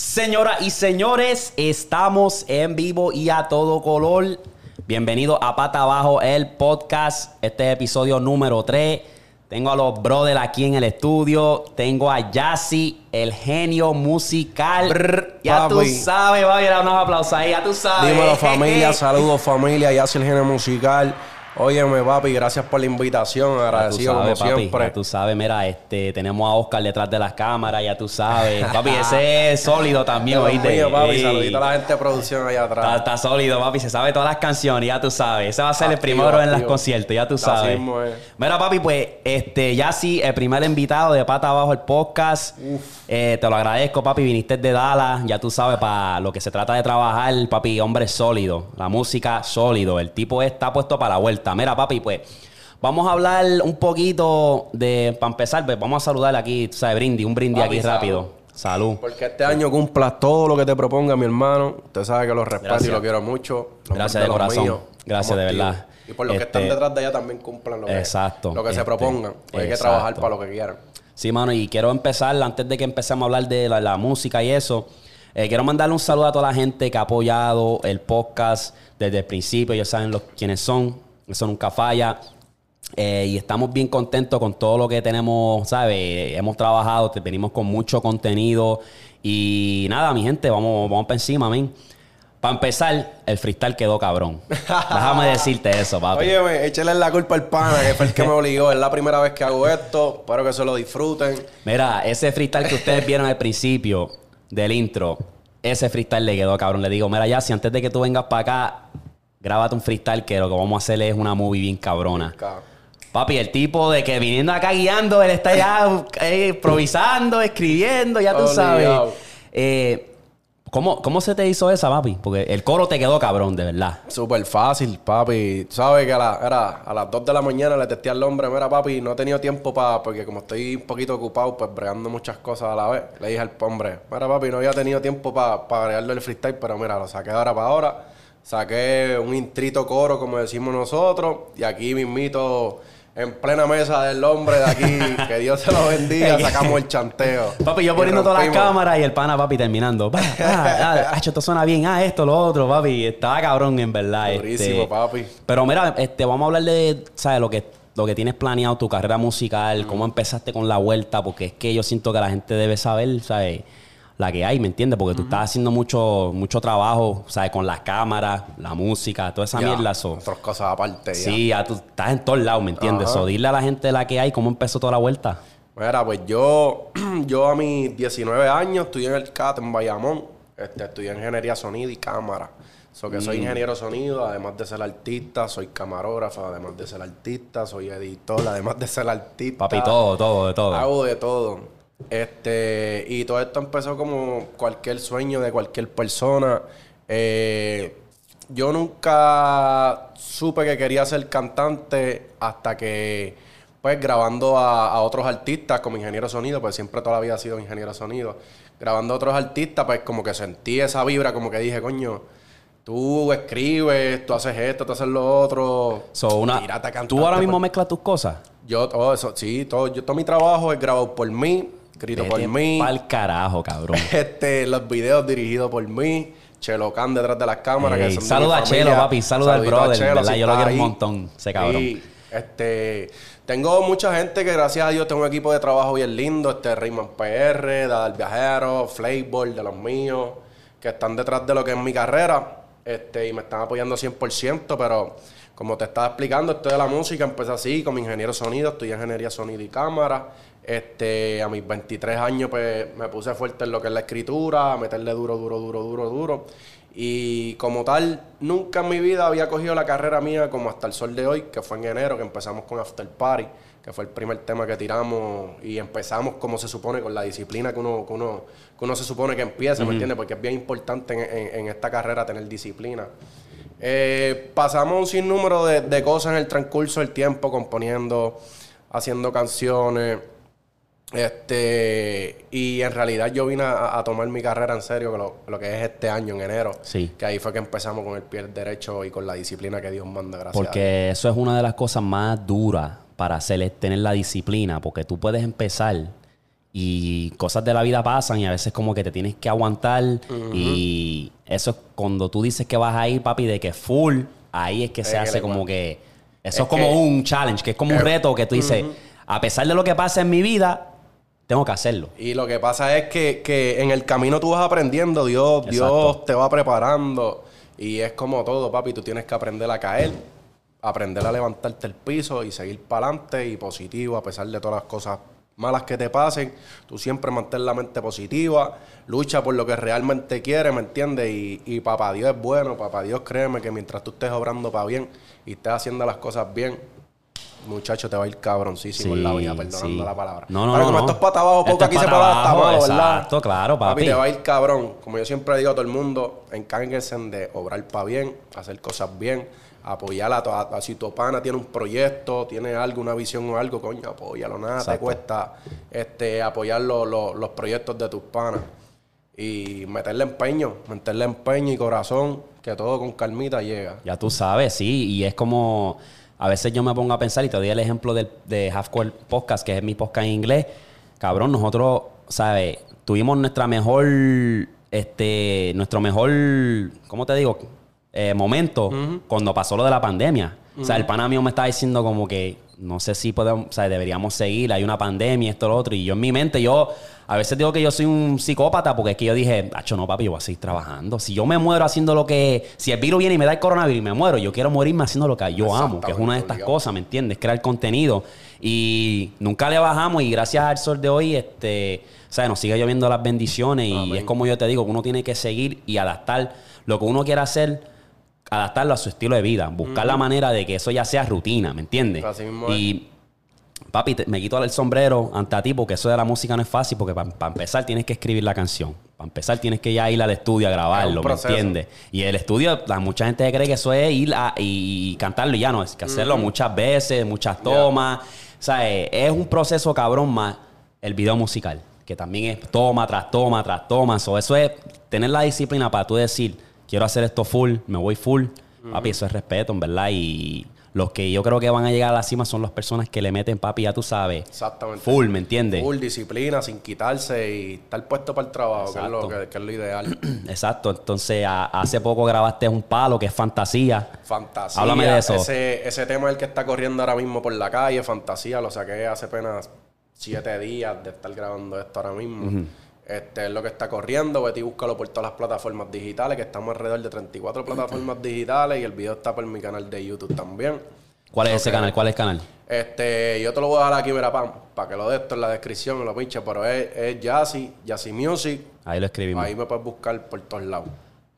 Señoras y señores, estamos en vivo y a todo color. Bienvenido a Pata Abajo, el podcast. Este es episodio número 3. Tengo a los brothers aquí en el estudio. Tengo a Yassi, el genio musical. Brr, ya tú sabes, va a dar unos aplausos ahí, ya tú sabes. Dímelo familia, saludos familia, ya el género musical. Óyeme papi, gracias por la invitación, agradecido sabes, como papi, siempre. ya tú sabes, mira, este, tenemos a Oscar detrás de las cámaras, ya tú sabes. Papi, ese es sólido también, oíste. mío, papi, Ey. saludito a la gente de producción allá atrás. está sólido, papi. Se sabe todas las canciones, ya tú sabes. Ese va a ser el Activo, primero en las conciertos, ya tú sabes. mismo. Mira, papi, pues, este, ya sí, el primer invitado de Pata Abajo el podcast. Eh, te lo agradezco, papi. Viniste de Dallas, ya tú sabes, para lo que se trata de trabajar, papi, hombre sólido. La música sólido. El tipo está puesto para la vuelta. Mira, papi, pues. Vamos a hablar un poquito de, para empezar, pues, vamos a saludar aquí, tú sabes, brindis, un brindis Papi, aquí salud. rápido. Salud. Porque este año cumplas todo lo que te proponga mi hermano. Usted sabe que lo respeto Gracias. y lo quiero mucho. Los Gracias de corazón. míos. Gracias de verdad. Y por los que Este- están detrás de ella también cumplan lo que, Exacto. lo que se Este, propongan. Pues hay que trabajar para lo que quieran. Sí, mano, y quiero empezar, antes de que empecemos a hablar de la, la música y eso, eh, quiero mandarle un saludo a toda la gente que ha apoyado el podcast desde el principio, ya saben los, quiénes son, eso nunca falla. Eh, y estamos bien contentos con todo lo que tenemos, ¿sabes? Hemos trabajado, te- venimos con mucho contenido. Y nada, mi gente, vamos, vamos para encima, men. Para empezar, el freestyle quedó cabrón. Déjame decirte eso, papi. Óyeme, échale la culpa al pana, que fue el que me obligó. Es la primera vez que hago esto. Espero que se lo disfruten. Mira, ese freestyle que ustedes vieron al principio del intro, ese freestyle le quedó cabrón. Le digo, mira, ya, si antes de que tú vengas para acá, grábate un freestyle que lo que vamos a hacer es una movie bien cabrona. Ca- Papi, el tipo de que viniendo acá guiando, él está ya eh, improvisando, escribiendo, ya tú sabes. Eh, ¿cómo, ¿Cómo se te hizo esa, papi? Porque el coro te quedó cabrón, de verdad. Súper fácil, papi. Sabes que a, la- era, a las 2 de la mañana le testé al hombre, mira, papi, no he tenido tiempo para, porque como estoy un poquito ocupado, pues bregando muchas cosas a la vez, le dije al hombre, mira, papi, no había tenido tiempo para pa agregarle el freestyle, pero mira, lo saqué ahora para ahora. Saqué un intrito coro, como decimos nosotros, y aquí mismito, en plena mesa del hombre de aquí, que Dios se lo bendiga, sacamos el chanteo. Papi, yo poniendo todas las cámaras y el pana, papi, terminando. Ah, ah, esto suena bien. Ah, esto, lo otro, papi. Estaba cabrón, en verdad. Durísimo, este. papi. Pero mira, este, vamos a hablar de, ¿sabes? Lo que, lo que tienes planeado, tu carrera musical, cómo empezaste con la vuelta, porque es que yo siento que la gente debe saber, ¿sabes? La que hay, ¿me entiendes? Porque tú estás haciendo mucho, mucho trabajo, ¿sabes? Con las cámaras, la música, toda esa Ya, mierda. so. Otras cosas aparte. Sí, ya tú estás en todos lados, ¿me entiendes? Ajá. So, dile a la gente la que hay, cómo empezó toda la vuelta. Mira, pues yo, yo a mis 19 años estudié en el CAT en Bayamón. Este, estudié ingeniería sonido y cámara. So que Mm. soy ingeniero sonido, además de ser artista, soy camarógrafo, además de ser artista, soy editor, además de ser artista. Papi, todo, todo, de todo. Hago de todo. Este, y todo esto empezó como cualquier sueño de cualquier persona. Eh, yo nunca supe que quería ser cantante hasta que, pues, grabando a, a otros artistas como ingeniero sonido, pues siempre toda la vida he sido ingeniero sonido. Grabando a otros artistas, pues, como que sentí esa vibra, como que dije, coño, tú escribes, tú haces esto, tú haces lo otro. So, una, a ¿Tú ahora mismo pues. mezclas tus cosas? Yo, todo eso, sí, todo, yo, todo mi trabajo es grabado por mí, escrito por mí, Pa'l carajo, cabrón. este, los videos dirigidos por mí, Chelo Can detrás de las cámaras. Ey, que son saluda a Chelo, papi, saluda al brother, Chelo, ¿verdad? si Yo lo quiero un montón, ese cabrón. Este, tengo mucha gente que gracias a Dios tengo un equipo de trabajo bien lindo, este Raymond PR, Dada el Viajero, Flavor de los míos, que están detrás de lo que es mi carrera, este, y me están apoyando 100%, pero como te estaba explicando, esto de la música empecé así, como ingeniero sonido, estudié ingeniería sonido y cámara. Este, a mis 23 años pues me puse fuerte en lo que es la escritura, a meterle duro, duro, duro, duro, duro. Y como tal, nunca en mi vida había cogido la carrera mía como hasta el sol de hoy, que fue en enero, que empezamos con After Party, que fue el primer tema que tiramos y empezamos como se supone, con la disciplina que uno, que uno, que uno se supone que empiece, ¿me entiendes? Porque es bien importante en, en- en esta carrera tener disciplina. Eh, pasamos un sinnúmero de, de cosas en el transcurso del tiempo, componiendo, haciendo canciones. Este, y en realidad yo vine a, a tomar mi carrera en serio, que lo, lo que es este año, en enero. Sí. Que ahí fue que empezamos con el pie derecho y con la disciplina que Dios manda, gracias. a. Porque eso es una de las cosas más duras para hacer, es tener la disciplina. Porque tú puedes empezar y cosas de la vida pasan y a veces como que te tienes que aguantar y eso es cuando tú dices que vas a ir, papi, de que full, ahí es que se hace como que... Eso Es es, como que- un challenge, que es como un Eh, reto que tú dices, a pesar de lo que pasa en mi vida, tengo que hacerlo. Y lo que pasa es que, que en el camino tú vas aprendiendo, Dios, Exacto. Dios te va preparando. Y es como todo, papi, tú tienes que aprender a caer, aprender a levantarte el piso y seguir para adelante y positivo a pesar de todas las cosas malas que te pasen. Tú siempre mantén la mente positiva, lucha por lo que realmente quieres, ¿me entiendes? Y, y papá Dios es bueno, papá Dios créeme que mientras tú estés obrando para bien y estés haciendo las cosas bien, muchacho, te va a ir cabroncísimo en la vida, perdonando sí. la palabra. No, no, Pero como no. esto es para abajo, es aquí se para puede dar hasta abajo, malo, ¿verdad? exacto, claro, papi. te va a ir cabrón. Como yo siempre digo a todo el mundo, encárguense de obrar para bien, hacer cosas bien, apoyar a, to- a- a- si tu pana tiene un proyecto, tiene algo, una visión o algo, coño, apóyalo. Nada te cuesta este, apoyar lo- lo- los proyectos de tus panas. Y meterle empeño, meterle empeño y corazón, que todo con calmita llega. Ya tú sabes, sí. Y es como. A veces yo me pongo a pensar y te doy el ejemplo del, de Halfcore Podcast, que es mi podcast en inglés. Cabrón, nosotros, ¿sabes? Tuvimos nuestra mejor. Este. Nuestro mejor. ¿Cómo te digo? Eh, momento cuando pasó lo de la pandemia. O sea, el pana mío me estaba diciendo como que no sé si podemos, o sea, deberíamos seguir, hay una pandemia, esto, lo otro. Y yo en mi mente, yo a veces digo que yo soy un psicópata porque es que yo dije, acho, no, papi, yo voy a seguir trabajando. Si yo me muero haciendo lo que, si el virus viene y me da el coronavirus y me muero, yo quiero morirme haciendo lo que yo amo, que es una de estas obligado. cosas, ¿me entiendes? Crear contenido. Y nunca le bajamos y gracias al sol de hoy, este, o sea, nos sigue lloviendo las bendiciones y es como yo te digo, que uno tiene que seguir y adaptar lo que uno quiera hacer adaptarlo a su estilo de vida, buscar la manera de que eso ya sea rutina, ¿me entiendes? Y papi, te- me quito el sombrero ante a ti porque eso de la música no es fácil porque para empezar tienes que escribir la canción, para empezar tienes que ya ir al estudio a grabarlo, ¿me entiendes? Y el estudio, la, mucha gente cree que eso es ir a, y, y cantarlo y ya no, es que hacerlo muchas veces, muchas tomas, o sea, eh, es un proceso cabrón más el video musical, que también es toma tras toma tras toma, so, eso es tener la disciplina para tú decir, quiero hacer esto full, me voy full, papi, eso es respeto, en verdad, y los que yo creo que van a llegar a la cima son las personas que le meten, papi, ya tú sabes, Exactamente. full, ¿me entiendes? Full disciplina, sin quitarse y estar puesto para el trabajo, que es, lo, que, que es lo ideal. Exacto, entonces a- hace poco grabaste un palo que es fantasía. Fantasía. Háblame de eso. Ese, ese tema es el que está corriendo ahora mismo por la calle, Fantasía, lo saqué hace apenas siete días de estar grabando esto ahora mismo. Este es lo que está corriendo. Vete y búscalo por todas las plataformas digitales, que estamos alrededor de 34 plataformas digitales y el video está por mi canal de YouTube también. ¿Cuál es ese canal? ¿Cuál es el canal? Este, yo te lo voy a dejar aquí, mira, pam, para que lo de esto en la descripción, lo pinche, pero es, es Jazzy, Jazzy Music. Ahí lo escribimos. Ahí me puedes buscar por todos lados.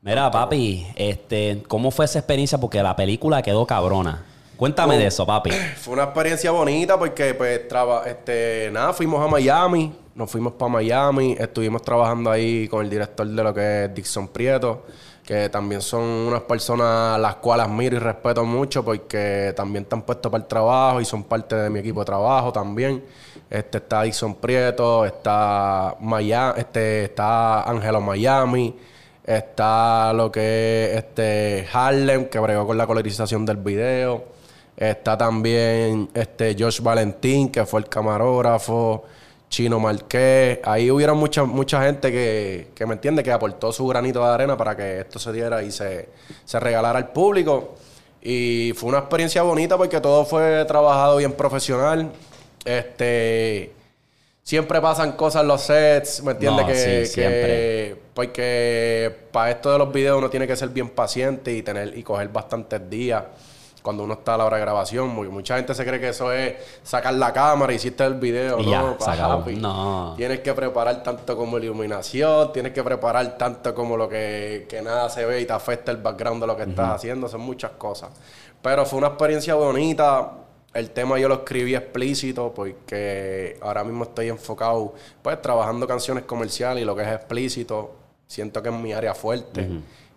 Mira, papi, este, ¿cómo fue esa experiencia? Porque la película quedó cabrona. Cuéntame Oh. de eso, papi. Fue una experiencia bonita porque, pues, traba, este, nada, fuimos a Miami, nos fuimos para Miami, estuvimos trabajando ahí con el director de lo que es Dixon Prieto, que también son unas personas las cuales admiro y respeto mucho porque también están puestos para el trabajo y son parte de mi equipo de trabajo también. Este está Dixon Prieto, está Miami, este, está Ángelo Miami, está lo que es este Harlem, que bregó con la colorización del video. Está también este Josh Valentín, que fue el camarógrafo. Chino Marqués. Ahí hubieron mucha, mucha gente que, que me entiende, que aportó su granito de arena para que esto se diera y se, se regalara al público. Y fue una experiencia bonita porque todo fue trabajado bien profesional. Este. Siempre pasan cosas en los sets, ¿me entiendes? No, que, sí, que- siempre. porque para esto de los videos uno tiene que ser bien paciente y tener y coger bastantes días cuando uno está a la hora de grabación. Mu- Mucha gente se cree que eso es sacar la cámara y hiciste el video. Y no, ya. No. Tienes que preparar tanto como iluminación, tienes que preparar tanto como lo que, que nada se ve y te afecta el background de lo que estás haciendo. Son muchas cosas. Pero fue una experiencia bonita. El tema yo lo escribí explícito porque ahora mismo estoy enfocado, pues, trabajando canciones comerciales y lo que es explícito, siento que es mi área fuerte.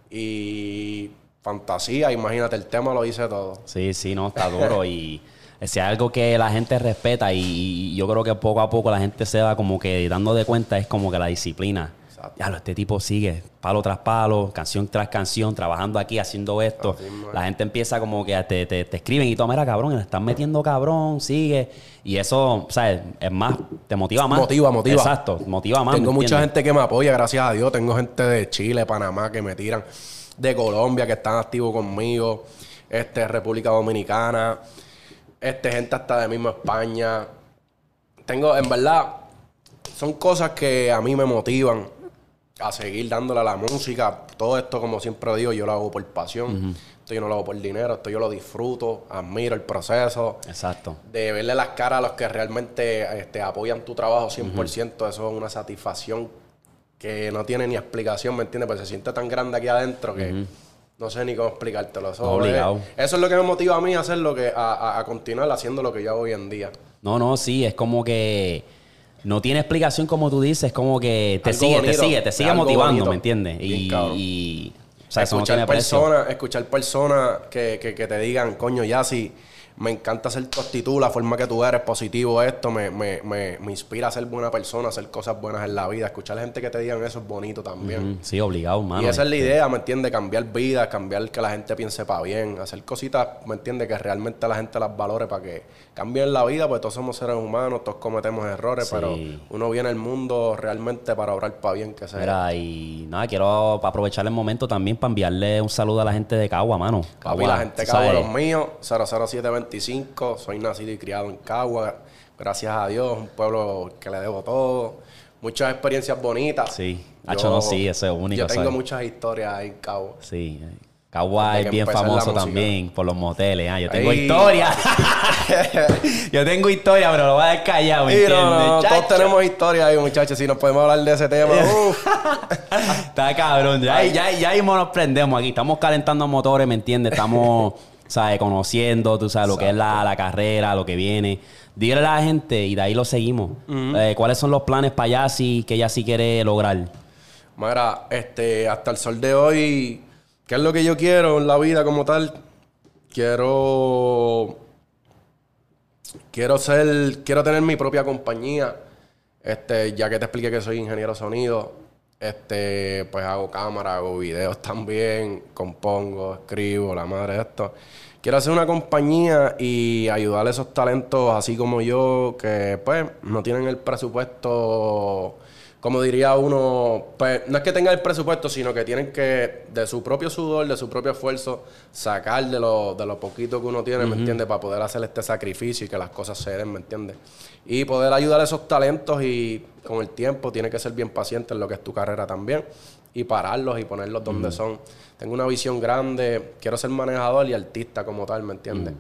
Y fantasía, imagínate, el tema lo dice todo. Sí, sí, no, está duro y hay algo que la gente respeta y, yo creo que poco a poco la gente se va como que dando de cuenta es como que la disciplina. Ya, este tipo sigue palo tras palo, canción tras canción, trabajando aquí, haciendo esto. Es. La gente empieza como que te, te, te escriben y todo, mira, cabrón, le están metiendo cabrón, sigue. Y eso, ¿sabes? Es más, te motiva más. Motiva, motiva. Exacto, motiva más. Tengo ¿me mucha entiendes? gente que me apoya, gracias a Dios. Tengo gente de Chile, Panamá que me tiran, de Colombia que están activos conmigo, este, República Dominicana, este, gente hasta de mismo España. Tengo, en verdad, son cosas que a mí me motivan a seguir dándole a la música. Todo esto, como siempre digo, yo lo hago por pasión. Esto yo no lo hago por dinero, esto yo lo disfruto, admiro el proceso Exacto. de verle las caras a los que realmente este, apoyan tu trabajo 100%, eso es una satisfacción que no tiene ni explicación, ¿me entiendes? Pues se siente tan grande aquí adentro que no sé ni cómo explicártelo. Eso, Obligado. es, eso es lo que me motiva a mí a hacer lo que, a, a- continuar haciendo lo que yo hago hoy en día. No, no, sí, es como que no tiene explicación como tú dices, como que te Algo sigue, bonito, te sigue, te sigue motivando, bonito. ¿me entiendes? Y, o sea, no escuchar personas, escuchar personas que, que, que te digan, coño, ya si me encanta ser tu actitud, la forma que tú eres, positivo esto, me, me, me, me inspira a ser buena persona, a hacer cosas buenas en la vida. Escuchar gente que te digan eso es bonito también. Mm, Sí, obligado, mano. y esa es la este, idea, ¿me entiendes? Cambiar vidas, cambiar que la gente piense para bien, hacer cositas, ¿me entiendes? Que realmente la gente las valore para que cambien la vida, pues todos somos seres humanos, todos cometemos errores, Sí. pero uno viene al mundo realmente para obrar para bien, que sea. Mira, y nada, quiero aprovechar el momento también para enviarle un saludo a la gente de Cagua, mano. Papi, Cagua, la gente de Cagua, los míos, 00725, soy nacido y criado en Cagua, gracias a Dios, un pueblo que le debo todo, muchas experiencias bonitas. Sí, Hacho, no, sí, eso es único, Yo tengo ¿sabes? muchas historias ahí en Cagua. Sí. Cagua es bien famoso también por los moteles. ah, Yo tengo Ey. historia. Yo tengo historia, pero lo voy a dejar callado, ¿me no, no, todos tenemos historias ahí, muchachos. Si nos podemos hablar de ese tema. Está cabrón. Ya, ya, ya mismo nos prendemos aquí. Estamos calentando motores, ¿me entiendes? Estamos, ¿sabes? Conociendo, tú sabes, lo que es la, la carrera, lo que viene. Dígale a la gente y de ahí lo seguimos. Eh, ¿Cuáles son los planes para Yassi que Yassi quiere lograr? Mira, este, hasta el sol de hoy, ¿qué es lo que yo quiero en la vida como tal? Quiero. Quiero ser. Quiero tener mi propia compañía. Este, ya que te expliqué que soy ingeniero sonido. Este, pues hago cámara, hago videos también, compongo, escribo, la madre de esto. Quiero hacer una compañía y ayudar a esos talentos así como yo que pues no tienen el presupuesto como diría uno, pues no es que tengan el presupuesto, sino que tienen que, de su propio sudor, de su propio esfuerzo, sacar de lo, de lo poquito que uno tiene, ¿me entiendes? Para poder hacer este sacrificio y que las cosas se den, ¿me entiendes? Y poder ayudar a esos talentos y con el tiempo tiene que ser bien paciente en lo que es tu carrera también y pararlos y ponerlos donde son. Tengo una visión grande, quiero ser manejador y artista como tal, ¿me entiendes?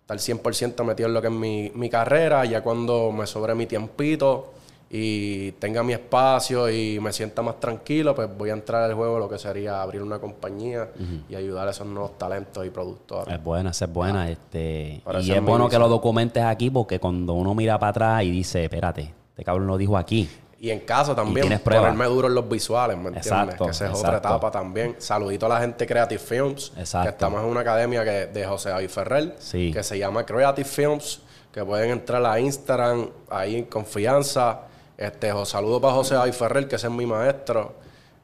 Estar 100% metido en lo que es mi, mi carrera, ya cuando me sobre mi tiempito y tenga mi espacio y me sienta más tranquilo, pues voy a entrar al juego lo que sería abrir una compañía y ayudar a esos nuevos talentos y productores. Es buena, esa es buena. Este, y es bueno que lo documentes aquí porque cuando uno mira para atrás y dice, espérate, este cabrón lo dijo aquí. Y en caso también, ponerme duro en los visuales, ¿me entiendes? Exacto, que esa es otra etapa también. Saludito a la gente de Creative Films, Exacto. que estamos en una academia que, de José David Ferrer, Sí. que se llama Creative Films, que pueden entrar a Instagram, ahí en confianza. Este, saludo para José David Ferrer, que ese es mi maestro.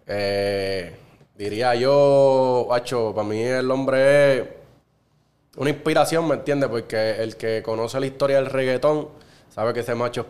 Eh, diría yo, Hacho, para mí el hombre es una inspiración, ¿me entiendes? Porque el que conoce la historia del reggaetón sabe que ese macho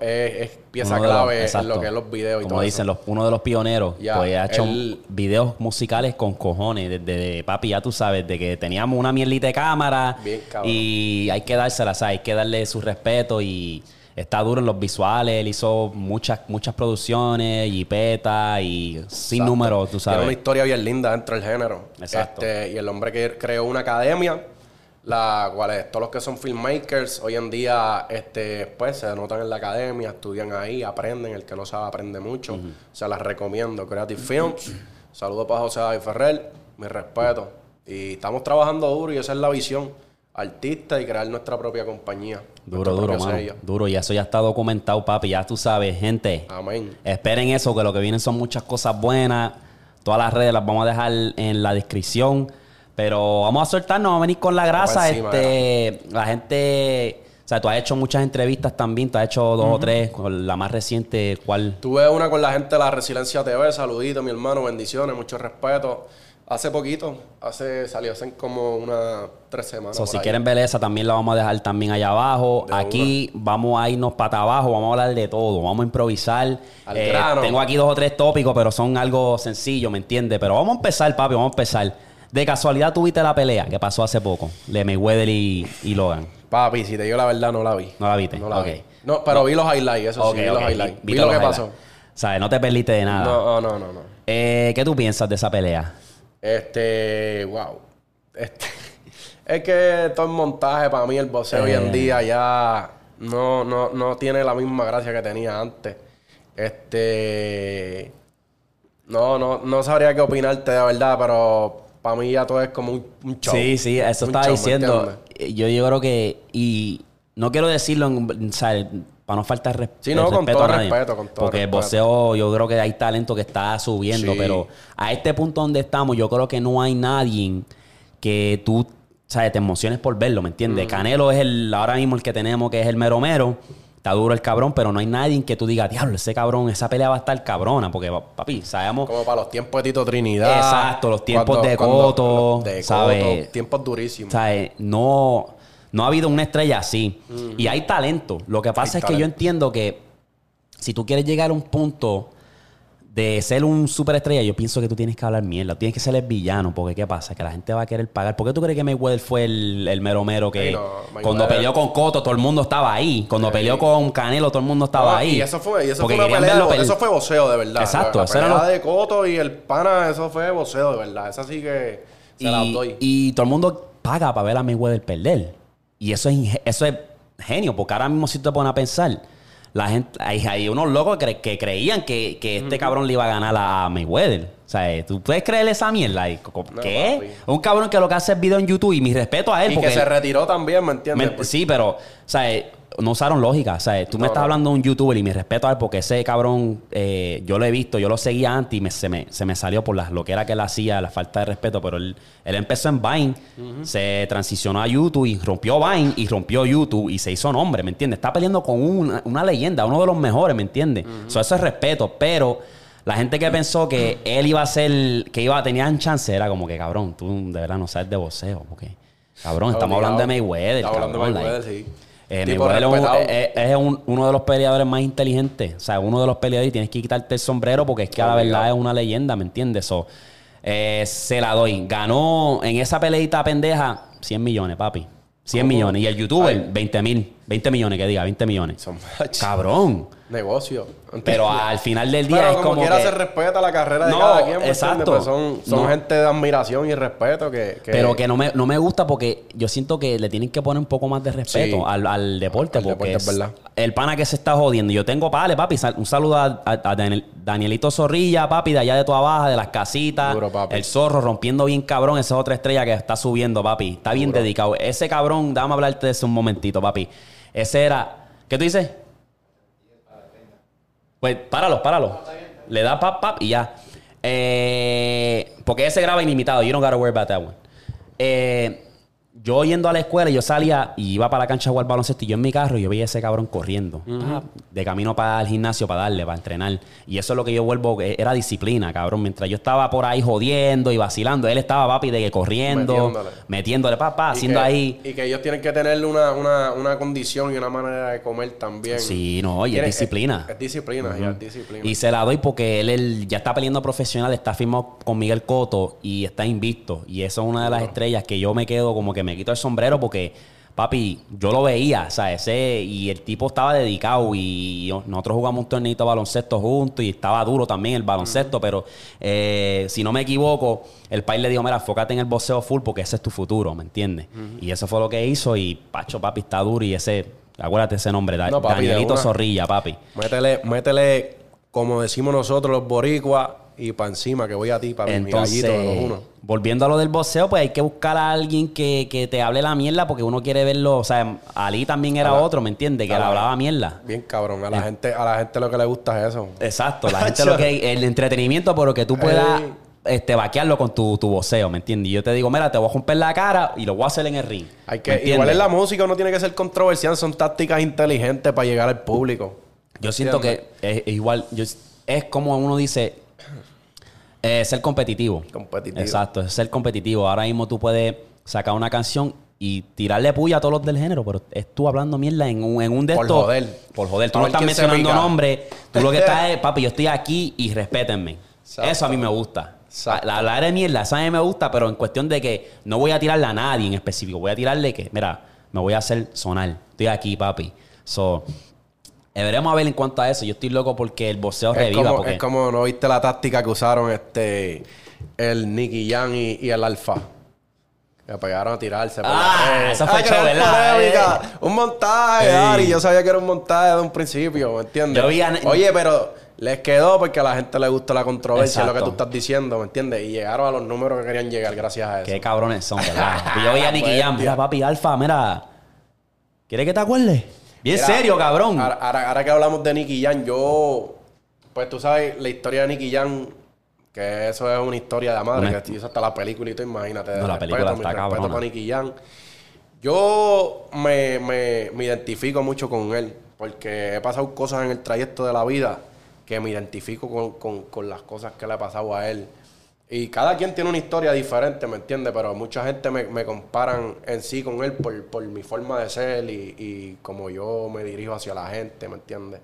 es, es pieza los- clave en lo que es los videos y Como todo dicen, eso. los, uno de los pioneros. Ya, pues ha hecho él- videos musicales con cojones. Desde de, papi, ya tú sabes, de que teníamos una mierdita de cámara. Bien cabrón. y hay que dársela, ¿sabes? Hay que darle su respeto y está duro en los visuales. Él hizo muchas, muchas producciones y peta y sin Exacto. números, tú Tiene una sabes. historia bien linda dentro del género. Exacto. Este, y el hombre que creó una academia, la cual es todos los que son filmmakers, hoy en día este, pues, se anotan en la academia, estudian ahí, aprenden. El que no sabe aprende mucho. Se las recomiendo. Creative Films. Saludos para José David Ferrer. Mi respeto. Y estamos trabajando duro y esa es la visión. Artista y crear nuestra propia compañía. Duro, duro, mano. sello. Duro. Y eso ya está documentado, papi. Ya tú sabes, gente. Amén. Esperen eso, que lo que vienen son muchas cosas buenas. Todas las redes las vamos a dejar en la descripción. Pero vamos a soltarnos, vamos a venir con la grasa. Encima, este, la gente, o sea, tú has hecho muchas entrevistas también, tú has hecho dos o tres, con la más reciente, ¿cuál? Tuve una con la gente de la Resiliencia TV, saludito, mi hermano, bendiciones, mucho respeto. Hace poquito, hace, salió hace como unas tres semanas. So, si ahí. quieren ver esa, también la vamos a dejar también allá abajo. De Aquí vamos a irnos para abajo, vamos a hablar de todo, vamos a improvisar. Al Eh, grano. tengo aquí dos o tres tópicos, pero son algo sencillo, ¿me entiendes? Pero vamos a empezar, papi, vamos a empezar. De casualidad tuviste la pelea que pasó hace poco, de Mayweather y, y Logan. Papi, si te digo la verdad, no la vi. ¿No la viste? No la vi. No, pero vi los highlights, eso Ok, sí, vi los highlights. Vi, lo que highlights. pasó. ¿Sabes? No te perdiste de nada. No, no, no, no. Eh, ¿Qué tú piensas de esa pelea? Este, wow. Este, es que todo el montaje para mí, el boxeo hoy Eh. en día ya no, no, no tiene la misma gracia que tenía antes. Este, no, no, no sabría qué opinarte de verdad, pero para mí ya todo es como un, un show. Sí, sí, eso Un estaba show, ¿me diciendo. Yo, yo creo que, y no quiero decirlo, en-. Para no faltar Sí, no, con respeto todo a nadie. respeto, con todo Porque el boxeo, yo creo que hay talento que está subiendo, Sí. pero a este punto donde estamos, yo creo que no hay nadie que tú, ¿sabes? Te emociones por verlo, ¿me entiendes? Canelo es el, ahora mismo el que tenemos, que es el mero mero. Está duro el cabrón, pero no hay nadie que tú digas, diablo, ese cabrón, esa pelea va a estar cabrona, porque, papi, sabemos. Como para los tiempos de Tito Trinidad. Exacto, los tiempos de Cotto, de ¿sabes? Cotto, tiempos durísimos. ¿sabes? No, no ha habido una estrella así. Y hay talento. Lo que pasa es que yo entiendo que si tú quieres llegar a un punto de ser un superestrella, yo pienso que tú tienes que hablar mierda. Tienes que ser el villano. Porque, ¿qué pasa? Que la gente va a querer pagar. ¿Por qué tú crees que Mayweather fue el, el mero mero que Sí, no, Mayweather- cuando peleó con Cotto todo el mundo estaba ahí? Cuando Sí. peleó con Canelo todo el mundo estaba No, ahí. Y eso fue, y eso Porque fue una pelea, eso fue boxeo de verdad. Exacto, La, eso la era pelea lo- de Coto y el pana, eso fue boxeo de verdad. Esa sí que se la doy. y todo el mundo paga para ver a Mayweather perder. Y eso es, eso es genio, porque ahora mismo si te pones a pensar, la gente, hay, hay unos locos que, cre- que creían que, que este cabrón le iba a ganar a, Mayweather. O sea, eh, ¿tú puedes creer esa mierda? No, ¿Qué? Un cabrón que lo que hace es video en YouTube y mi respeto a él. Y porque que se retiró también, ¿me entiendes? me- sí, pero, o sea, eh, no usaron lógica. O sea, tú me estás no. hablando de un youtuber y mi respeto a él porque ese cabrón, eh, yo lo he visto, yo lo seguía antes y me- se, me, se me salió por las lo que era que él hacía, la falta de respeto, pero él, él empezó en Vine, se transicionó a YouTube y rompió Vine y rompió YouTube y se hizo nombre, ¿me entiendes? Está peleando con una, una leyenda, uno de los mejores, ¿me entiendes? So, eso es respeto, pero... La gente que pensó que él iba a ser, que iba, tenían chance, era como que cabrón, tú de verdad no sabes de boxeo, porque cabrón, estamos hablando de Mayweather, Estamos hablando de cabrón, Mayweather, like. sí. Eh, Mayweather es, un- uno de los peleadores más inteligentes. O sea, uno de los peleadores y tienes que quitarte el sombrero porque es que a la Obligado. verdad es una leyenda, ¿me entiendes? So, eh, se la doy. Ganó en esa peleita pendeja 100 millones, papi. 100 ¿Cómo? millones. Y el youtuber, Ay. 20 mil. 20 millones, que diga, 20 millones. Son Cabrón. Negocio. Pero al final del día Pero es como, como quiera que... se respeta la carrera de No, cada quien. ¿me exacto. Pues son son No. gente de admiración y respeto que... que- Pero que no me, no me gusta porque yo siento que le tienen que poner un poco más de respeto Sí. al, al deporte. Al porque deporte, es verdad. el pana que se está jodiendo. Yo tengo, pale, papi, un saludo a, a- a Daniel- Danielito Zorrilla, papi, de allá de toda baja, de las casitas. Duro, papi. El zorro rompiendo bien cabrón. Esa es otra estrella que está subiendo, papi. Está bien Duro. dedicado. Ese cabrón, dame hablarte de eso un momentito, papi. Ese era. ¿Qué tú dices? Pues páralo, páralo. Le da pap, pap y ya. Eh, porque ese graba ilimitado. You don't gotta worry about that one. Eh, yo yendo a la escuela, yo salía y iba para la cancha a jugar baloncesto y yo en mi carro yo veía a ese cabrón corriendo. de camino para el gimnasio para darle, para entrenar. Y eso es lo que yo vuelvo, era disciplina, cabrón. Mientras yo estaba por ahí jodiendo y vacilando, él estaba, papi, de que corriendo, Metiéndole. metiéndole, papá, haciendo que- ahí. Y que ellos tienen que tener una, una, una condición y una manera de comer también. Sí, no, y es disciplina. Es, disciplina, es disciplina. Y se la doy porque él, él ya está peleando profesional, está firmado con Miguel Coto y está invicto. Y eso es una de las estrellas que yo me quedo como que me quito el sombrero porque, papi, yo lo veía, o sea, ese, y el tipo estaba dedicado y nosotros jugamos un torneito de baloncesto juntos y estaba duro también el baloncesto, pero eh, si no me equivoco, el país le dijo, mira, enfócate en el boxeo full porque ese es tu futuro, ¿me entiendes? Y eso fue lo que hizo y, Pacho, papi, está duro y ese, acuérdate ese nombre, Da- No, papi, de Danielito. Zorrilla, papi. Métele, métele, como decimos nosotros los boricuas, y para encima, que voy a ti, para mi gallito de los unos. Volviendo a lo del boxeo, pues hay que buscar a alguien que, que te hable la mierda porque uno quiere verlo. O sea, Ali también era la- otro, ¿me entiendes? Que le la- hablaba mierda. Bien cabrón. A la gente, a la gente lo que le gusta es eso. Exacto, la gente lo que el entretenimiento, pero que tú puedas Ey. este, vaquearlo con tu, tu voceo, ¿me entiendes? Y yo te digo, mira, te voy a romper la cara y lo voy a hacer en el ring. Hay ¿me que, igual en la música no tiene que ser controversial, son tácticas inteligentes para llegar al público. Yo siento que es, es igual, yo- es como uno dice, eh, ser competitivo. Competitivo. Exacto, es ser competitivo. Ahora mismo tú puedes sacar una canción y tirarle puya a todos los del género, pero es tú hablando mierda en un, en un de Por estos- joder. Por joder. Tú no estás mencionando nombres. Tú lo que estás es, papi, yo estoy aquí y respétenme. Exacto. Eso a mí me gusta. Exacto. La hablar de mierda, eso a mí me gusta, pero en cuestión de que no voy a tirarle a nadie en específico. Voy a tirarle que, mira, me voy a hacer sonar. Estoy aquí, papi. So, veremos a ver en cuanto a eso. Yo estoy loco porque el boxeo Es reviva. como, porque... es como, ¿no viste la táctica que usaron este el Nicky Jan y, y el Alfa? Que pegaron a tirarse. por Ah, eso fue Ay, show, ¿verdad? polémica. Un montaje, Ey. Ari. Yo sabía que era un montaje de un principio, ¿me entiendes? Yo vi a- Oye, pero les quedó porque a la gente le gusta la controversia, lo que Exacto. tú estás diciendo, ¿me entiendes? Y llegaron a los números que querían llegar gracias a eso. Qué cabrones son, ¿verdad? Yo veía a Nicky. Jam. Mira, papi, Alfa, mira. ¿Quieres que te acuerdes? Bien serio, cabrón. Ahora, ahora- ahora que hablamos de Nicky Jan, yo. Pues tú sabes, la historia de Nicky Jan, que eso es una historia de la madre, Una- que hizo hasta la película y todo, imagínate. No, la respeto, película está para Nicky Jan. Yo me, me- me identifico mucho con él, porque he pasado cosas en el trayecto de la vida que me identifico con, con- con las cosas que le ha pasado a él. Y cada quien tiene una historia diferente, ¿me entiendes? Pero mucha gente me, me comparan en sí con él por, por mi forma de ser y, y como yo me dirijo hacia la gente, ¿me entiendes?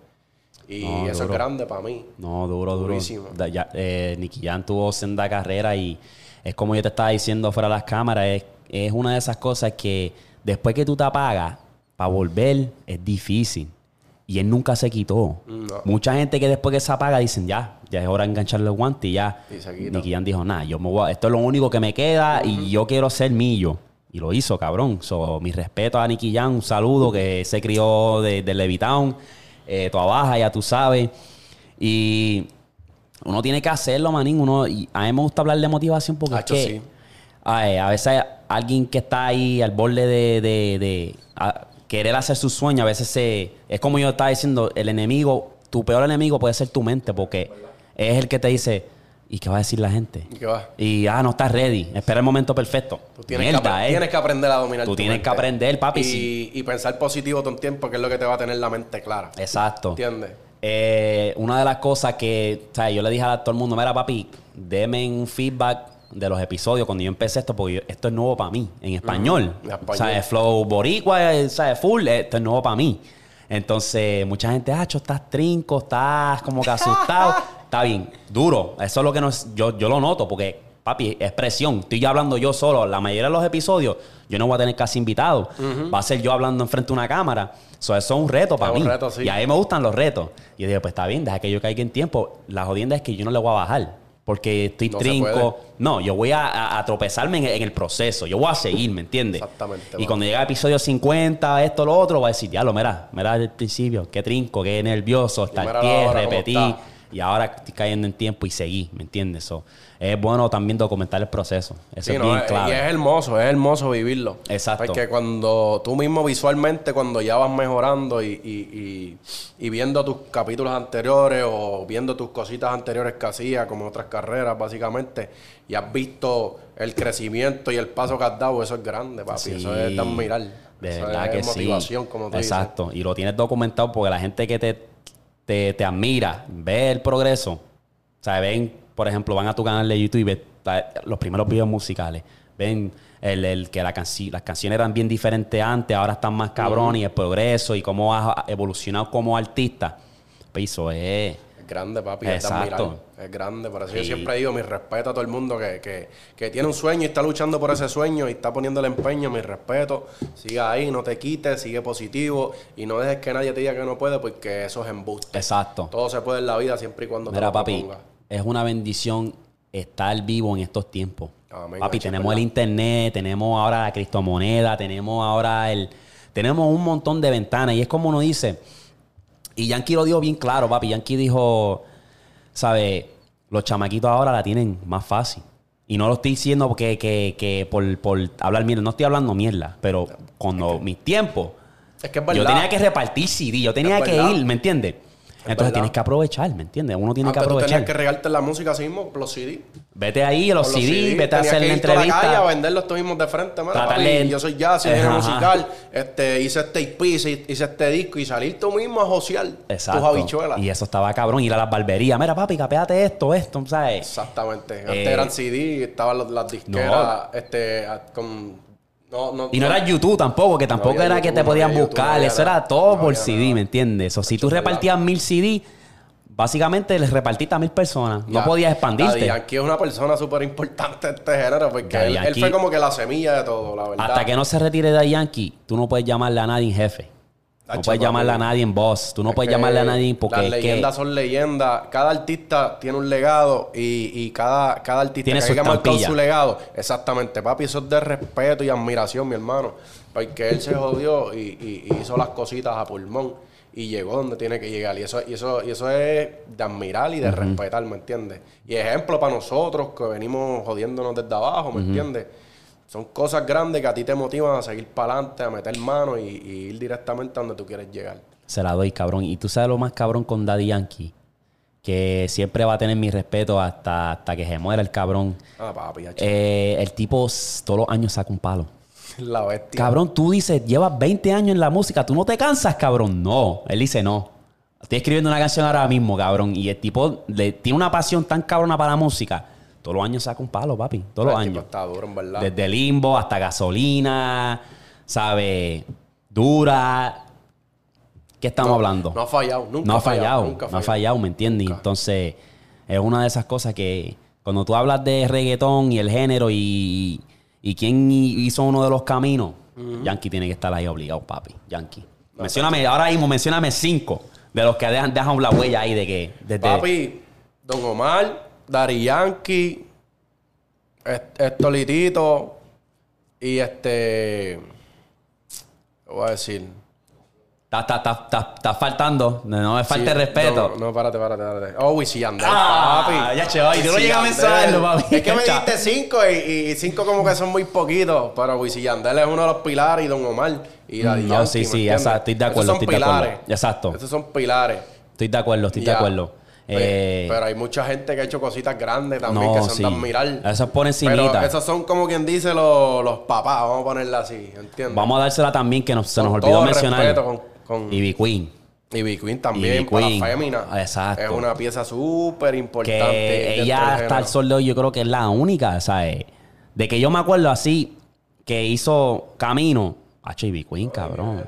Y No, eso duro. es grande para mí. No, duro, duro. Durísimo. Da- ya, eh, Nicky Jam tuvo senda carrera y es como yo te estaba diciendo fuera de las cámaras, es, es una de esas cosas que después que tú te apagas, para volver es difícil. Y él nunca se quitó. No. Mucha gente que después que se apaga dicen, ya, ya es hora de engancharle el guante y ya. Y. Nicky Jam dijo, nada, yo me voy a- esto es lo único que me queda y yo quiero ser millo. Y lo hizo, cabrón. So, mi respeto a Nicky Jam, un saludo que se crió de, de Levitown, eh, toda baja, ya tú sabes. Y uno tiene que hacerlo, manín. Uno, y a mí me gusta hablar de motivación porque Hacho, es que sí. ay, a veces alguien que está ahí al borde de, de- de, a- querer hacer su sueño, a veces se, es como yo estaba diciendo, el enemigo, tu peor enemigo puede ser tu mente porque es el que te dice, ¿y qué va a decir la gente? ¿Y qué va? Y, ah, no estás ready, espera el momento perfecto. Tú tienes, Mierda, que, eh. tienes que aprender a dominar Tú tu tienes mente. que aprender, papi, Y, sí. y pensar positivo todo el tiempo, que es lo que te va a tener la mente clara. Exacto. ¿Entiendes? Eh, una de las cosas que, o sea, yo le dije a todo el mundo, mira papi, deme un feedback de los episodios cuando yo empecé esto, porque yo- esto es nuevo para mí, en español. en español. O sea, flow boricua, eh, sea, full, esto es nuevo para mí. Entonces, mucha gente, ah, estás trinco, estás como que asustado. Está bien, duro. Eso es lo que nos, yo, yo lo noto, porque, papi, es presión. Estoy yo hablando yo solo. La mayoría de los episodios, yo no voy a tener casi invitados. Va a ser yo hablando enfrente de una cámara. So, eso es un reto para mí. un reto, sí. Y a mí me gustan los retos. Y yo dije, pues está bien, deja que yo caiga en tiempo. La jodienda es que yo no le voy a bajar. Porque estoy No trinco. No, yo voy a, a- a tropezarme en, en el proceso. Yo voy a seguir, ¿me entiendes? Exactamente, Y cuando llega el episodio 50, esto, lo otro, voy a decir, ya lo, mira, mira desde el principio, qué trinco, qué nervioso, estar mira pie, repetí. Y ahora estoy cayendo en tiempo y seguí, ¿me entiendes? So, es bueno también documentar el proceso. Eso Sí, es no, bien es- clave. Y es hermoso, es hermoso vivirlo. Exacto. Porque cuando tú mismo visualmente, cuando ya vas mejorando y, y- y- y viendo tus capítulos anteriores o viendo tus cositas anteriores que hacías, como otras carreras, básicamente, y has visto el crecimiento y el paso que has dado, eso es grande, papi. Sí. Eso es de admirar. De verdad es que motivación, sí. como Exacto. Y lo tienes documentado porque la gente que te, te, te admira, ve el progreso. O sea, ven, por ejemplo, van a tu canal de YouTube y ven los primeros videos musicales. Ven el, el que la canci- las canciones eran bien diferentes antes, ahora están más cabrones y el progreso y cómo has evolucionado como artista. Pues eso es. dices. Es grande, papi. Es Exacto. admirar. Es grande. Por eso yo Sí. siempre digo mi respeto a todo el mundo que, que, que tiene un sueño y está luchando por ese sueño y está poniendo el empeño. Mi respeto. Siga ahí, no te quites, sigue positivo y no dejes que nadie te diga que no puede porque eso es embuste. Exacto. Todo se puede en la vida siempre y cuando te Mira, lo papi, es una bendición estar vivo en estos tiempos. Amén, papi, tenemos es el internet, tenemos ahora la criptomoneda, tenemos ahora el... Tenemos un montón de ventanas y es como uno dice, y Yankee lo dijo bien claro, papi. Yankee dijo, ¿sabes? Los chamaquitos ahora la tienen más fácil. Y no lo estoy diciendo porque que, que por, por hablar mierda, no estoy hablando mierda, pero cuando mis tiempos, Es que es verdad. yo tenía que repartir CD, yo tenía Es que verdad. ir, ¿me entiendes? Entonces verdad. tienes que aprovechar, ¿me entiendes? Uno tiene que Antes tú aprovechar. tenías que regarte la música así mismo, los CD. Vete ahí, los Con CD, vete a hacer que la la calle a entrevista. venderlos tú mismos de frente. De- yo soy jazz, ingeniero musical. Este, hice este EP, hice, hice este disco y salir tú mismo a josear Exacto. tus habichuelas. Y eso estaba cabrón. Ir a las barberías. Mira, papi, capéate esto, esto, ¿sabes? Exactamente. Antes Eh, eran CD, estaban los- las disqueras este, a- con... No, no, Y no era YouTube tampoco, que tampoco era YouTube, que te podían YouTube, buscar. eso era todo por CD, nada. ¿me entiendes? O si tú repartías mil CD, básicamente les repartiste a mil personas. No podías expandirte. Yankee es una persona súper importante en este género porque él, él fue como que la semilla de todo, la verdad. Hasta que no se retire de Yankee, tú no puedes llamarle a nadie en jefe. No puedes llamarle a nadie en boss. Tú no Es puedes llamarle a nadie porque Las que leyendas son leyendas. Cada artista tiene un legado y, y cada, cada artista Tiene que estampilla. su legado. Exactamente, papi. Eso es de respeto y admiración, mi hermano. Porque él se jodió y, y- y hizo las cositas a pulmón y llegó donde tiene que llegar. Y eso, y eso, y eso es de admirar y de respetar, ¿me entiendes? Y ejemplo para nosotros que venimos jodiéndonos desde abajo, ¿me entiendes? Son cosas grandes que a ti te motivan a seguir para adelante, a meter mano y, y ir directamente a donde tú quieres llegar. se la doy, cabrón. Y tú sabes lo más cabrón con Daddy Yankee. Que siempre va a tener mi respeto hasta, hasta que se muera el cabrón. Ah, papi, Eh, el tipo todos los años saca un palo. La bestia. Cabrón, tú dices, llevas 20 años en la música, ¿tú no te cansas, cabrón? No. Él dice, no. Estoy escribiendo una canción ahora mismo, cabrón. Y el tipo le, tiene una pasión tan cabrona para la música. Todos los años saca un palo, papi. Todos los años. Está duro, en verdad. Desde limbo hasta gasolina, ¿sabe? Dura. ¿Qué estamos No, hablando? No ha fallado, nunca no ha fallado, nunca no ha fallado, ¿me entiendes? Entonces, es una de esas cosas que cuando tú hablas de reggaetón y el género y, y quién hizo uno de los caminos, Yankee tiene que estar ahí obligado, papi. Yankee. mencióname, ahora mismo, mencióname cinco de los que dejan, dejan la huella ahí de que. Desde, Papi, Don Omar, Dari Yankee, Est- Estolitito y este. ¿Qué voy a decir? Está, está, está, está, está faltando. No me falte respeto. No, párate, párate, párate. Oh, y Yandel, Ah, papi. ya, che, ay, tú no y llegas a papi. Es que me diste cinco y, y cinco como que son muy poquitos. Pero Wisin y Yandel es uno de los pilares y Don Omar y Daddy no, sí, ¿me sí, esa- estoy de acuerdo, estoy de acuerdo. Exacto. Esos son pilares. Estoy de acuerdo, estoy de acuerdo. Eh, pero hay mucha gente que ha hecho cositas grandes también No, que son sí. de admirar. Eso es por Pero esos son como quien dice los, los papás, vamos a ponerla así, ¿entiendes? Vamos a dársela también que nos, se nos olvidó mencionar. con- con- Ivy Queen. Queen también, Ivy para la fémina. Exacto. Es una pieza súper importante. Que ella hasta el sol de hoy yo creo que es la única, ¿sabes? De que yo me acuerdo así, que hizo Camino. H. Ivy Queen, cabrón.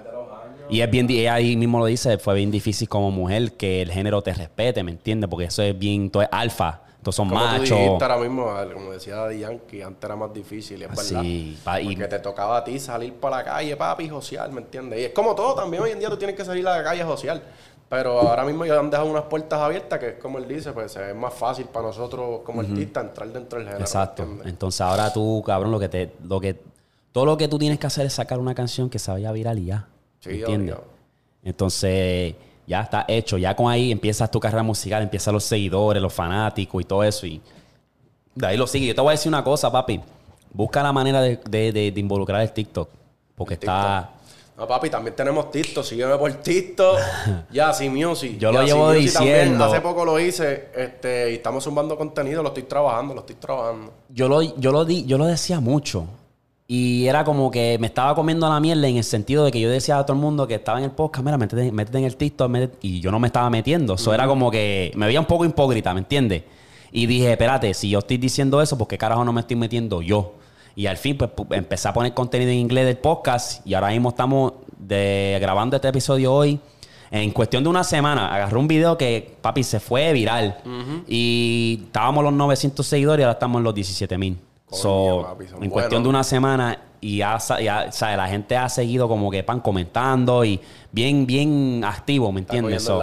Y es bien, ella ahí mismo lo dice, fue bien difícil como mujer que el género te respete, ¿me entiendes? Porque eso es bien, todo es alfa, todos son Como tú machos. dijiste ahora mismo, como decía Daddy Yankee, antes era más difícil, es verdad. Sí, pa- y- Porque te tocaba a ti salir para la calle, papi, social, ¿me entiendes? Y es como todo, también hoy en día tú tienes que salir a la calle social. Pero ahora mismo ya han dejado unas puertas abiertas que es como él dice, pues es más fácil para nosotros como artistas entrar dentro del género. ¿me Exacto. Entonces ahora tú, cabrón, lo que te, lo que, todo lo que tú tienes que hacer es sacar una canción que se vaya viral y ya. Sí, ¿me ¿Entiendes? obligado. Entonces, ya está hecho. Ya con ahí empiezas tu carrera musical, empiezan los seguidores, los fanáticos y todo eso. Y de ahí lo sigue. Yo te voy a decir una cosa, papi. Busca la manera de, de- de- de involucrar el TikTok. Porque está. No, papi, también tenemos TikTok. Sígueme por TikTok. ya, sin music. Yo lo llevo Music también. diciendo. Hace poco lo hice. Este, y estamos zumbando contenido. Lo estoy trabajando, lo estoy trabajando. Yo lo, yo lo di, yo lo decía mucho. Y era como que me estaba comiendo la mierda en el sentido de que yo decía a todo el mundo que estaba en el podcast, mira, métete, métete en el TikTok, métete- y yo no me estaba metiendo. Eso era como que me veía un poco hipócrita, ¿me entiendes? Y dije, espérate, si yo estoy diciendo eso, ¿por qué carajo no me estoy metiendo yo? Y al fin, pues, pu- empecé a poner contenido en inglés del podcast y ahora mismo estamos de, grabando este episodio hoy. En cuestión de una semana, agarré un video que, papi, se fue viral. Y estábamos los 900 seguidores y ahora estamos en los 17 mil. So, papi, en cuestión de una semana y ya, sa- ya, ¿sabes? la gente ha seguido como que pan comentando y bien, bien activo, ¿me entiendes? So,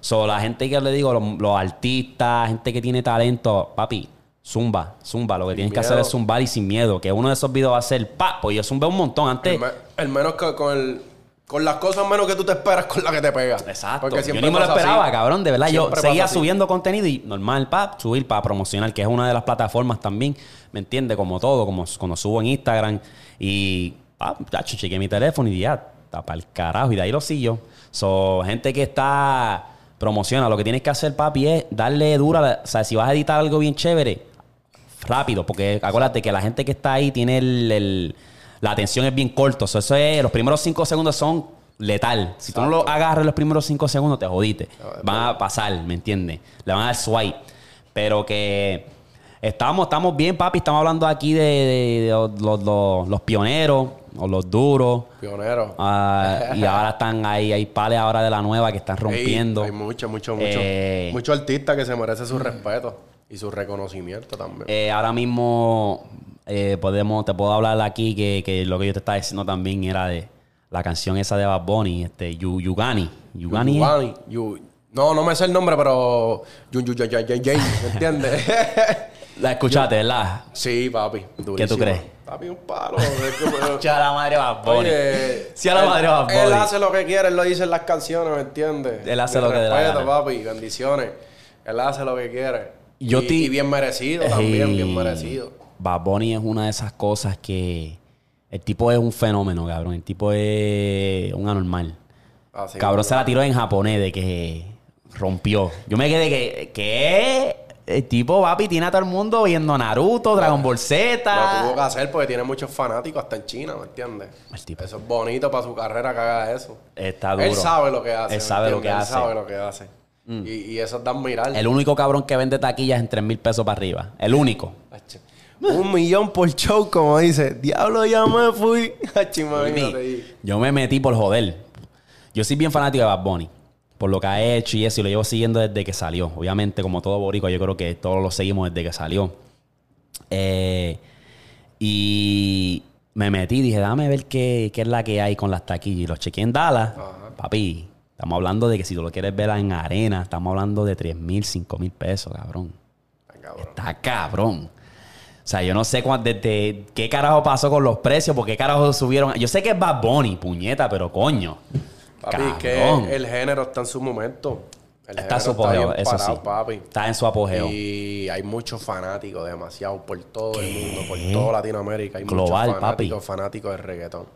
so, la gente que le digo, los, los artistas, gente que tiene talento, papi, zumba, zumba. Lo que tienes que hacer es zumbar y sin miedo. Que uno de esos videos va a ser, pa, pues yo zumbé un montón antes. El, me- el menos que con el. Con las cosas menos que tú te esperas con las que te pegas. Exacto. Porque yo siempre ni me lo así. esperaba, cabrón. De verdad, yo seguía subiendo contenido y normal, pa, subir para promocionar, que es una de las plataformas también, ¿me entiendes? Como todo, como cuando subo en Instagram y, pa, ya chequeé mi teléfono y ya, para el carajo. Y de ahí lo sigo. So, gente que está Promociona. Lo que tienes que hacer, papi, es darle dura. O sea, si vas a editar algo bien chévere, rápido. Porque acuérdate que la gente que está ahí tiene el... el- la atención es bien corto. So, eso es... Los primeros cinco segundos son letal. Si tú no lo agarras los primeros cinco segundos, te jodiste. Van a pasar, ¿me entiendes? Le van a dar swipe. Pero que... Estamos, estamos bien, papi. Estamos hablando aquí de, de- de los, los- los- los pioneros o los duros. Pionero. Ah, y ahora están ahí, hay pales ahora de la nueva que están Ey, rompiendo. hay mucho, mucho, mucho. Eh, Mucho artista que se merece su respeto y su reconocimiento también. Eh, ahora mismo eh, podemos, te puedo hablar aquí que, que lo que yo te estaba diciendo también era de la canción esa de Bad Bunny, este, Yu- Yugani. Yugani. Yugani, Yu- No, no me sé el nombre, pero. ¿Me entiendes? La escuchaste, ¿verdad? sí, papi. durísima. crees? Papi, un palo. Es como- Ya la madre Bad Bunny. Oye, Sí a la él- madre Bad Él Bunny. hace lo que quiere, él lo dice en las canciones, ¿me entiendes? Él hace Mi lo que da respeto, papi, bendiciones. Él hace lo que quiere. Yo y, te- y bien merecido también, bien merecido. Bad Bunny es una de esas cosas que el tipo es un fenómeno, cabrón. El tipo es un anormal. Así Cabrón se la tiró en japonés de que rompió. Yo me quedé que, ¿qué? El tipo, papi, tiene a todo el mundo viendo Naruto, Dragon Ball Lo tuvo que Z. hacer porque tiene muchos fanáticos hasta en China, ¿me entiendes? Eso es bonito para su carrera que haga eso. Está duro. Él sabe lo que hace. Él ¿me sabe lo que Él hace. Mm. sabe lo que hace. Y, y eso es de admirar. El único cabrón que vende taquillas en 3 mil pesos para arriba. El único. Un millón por show, como dice. Diablo, ya me fui. Ahí. Yo me metí por joder. Yo soy bien fanático de Bad Bunny. Por lo que ha hecho y eso. Y lo llevo siguiendo desde que salió. Obviamente, como todo boricua, yo creo que todos lo seguimos desde que salió. Eh, y me metí. Dije, dame ver qué, qué es la que hay con las taquillas. Y los chequeé en Dallas. Papi, estamos hablando de que si tú lo quieres ver en arena, estamos hablando de 3 mil, 5 mil pesos, cabrón. Cabrón. Está cabrón. O sea, yo no sé cuán- desde qué carajo pasó con los precios, por qué carajo subieron. Yo sé que es Bad Bunny, puñeta, pero coño. Papi, cabrón. que el género está en su momento. El está en su apogeo, bien eso parado, sí. papi. Está en su apogeo. Y hay muchos fanáticos, demasiado, por todo el mundo, por toda Latinoamérica. Hay Global, muchos fanáticos, papi. fanáticos del reggaetón.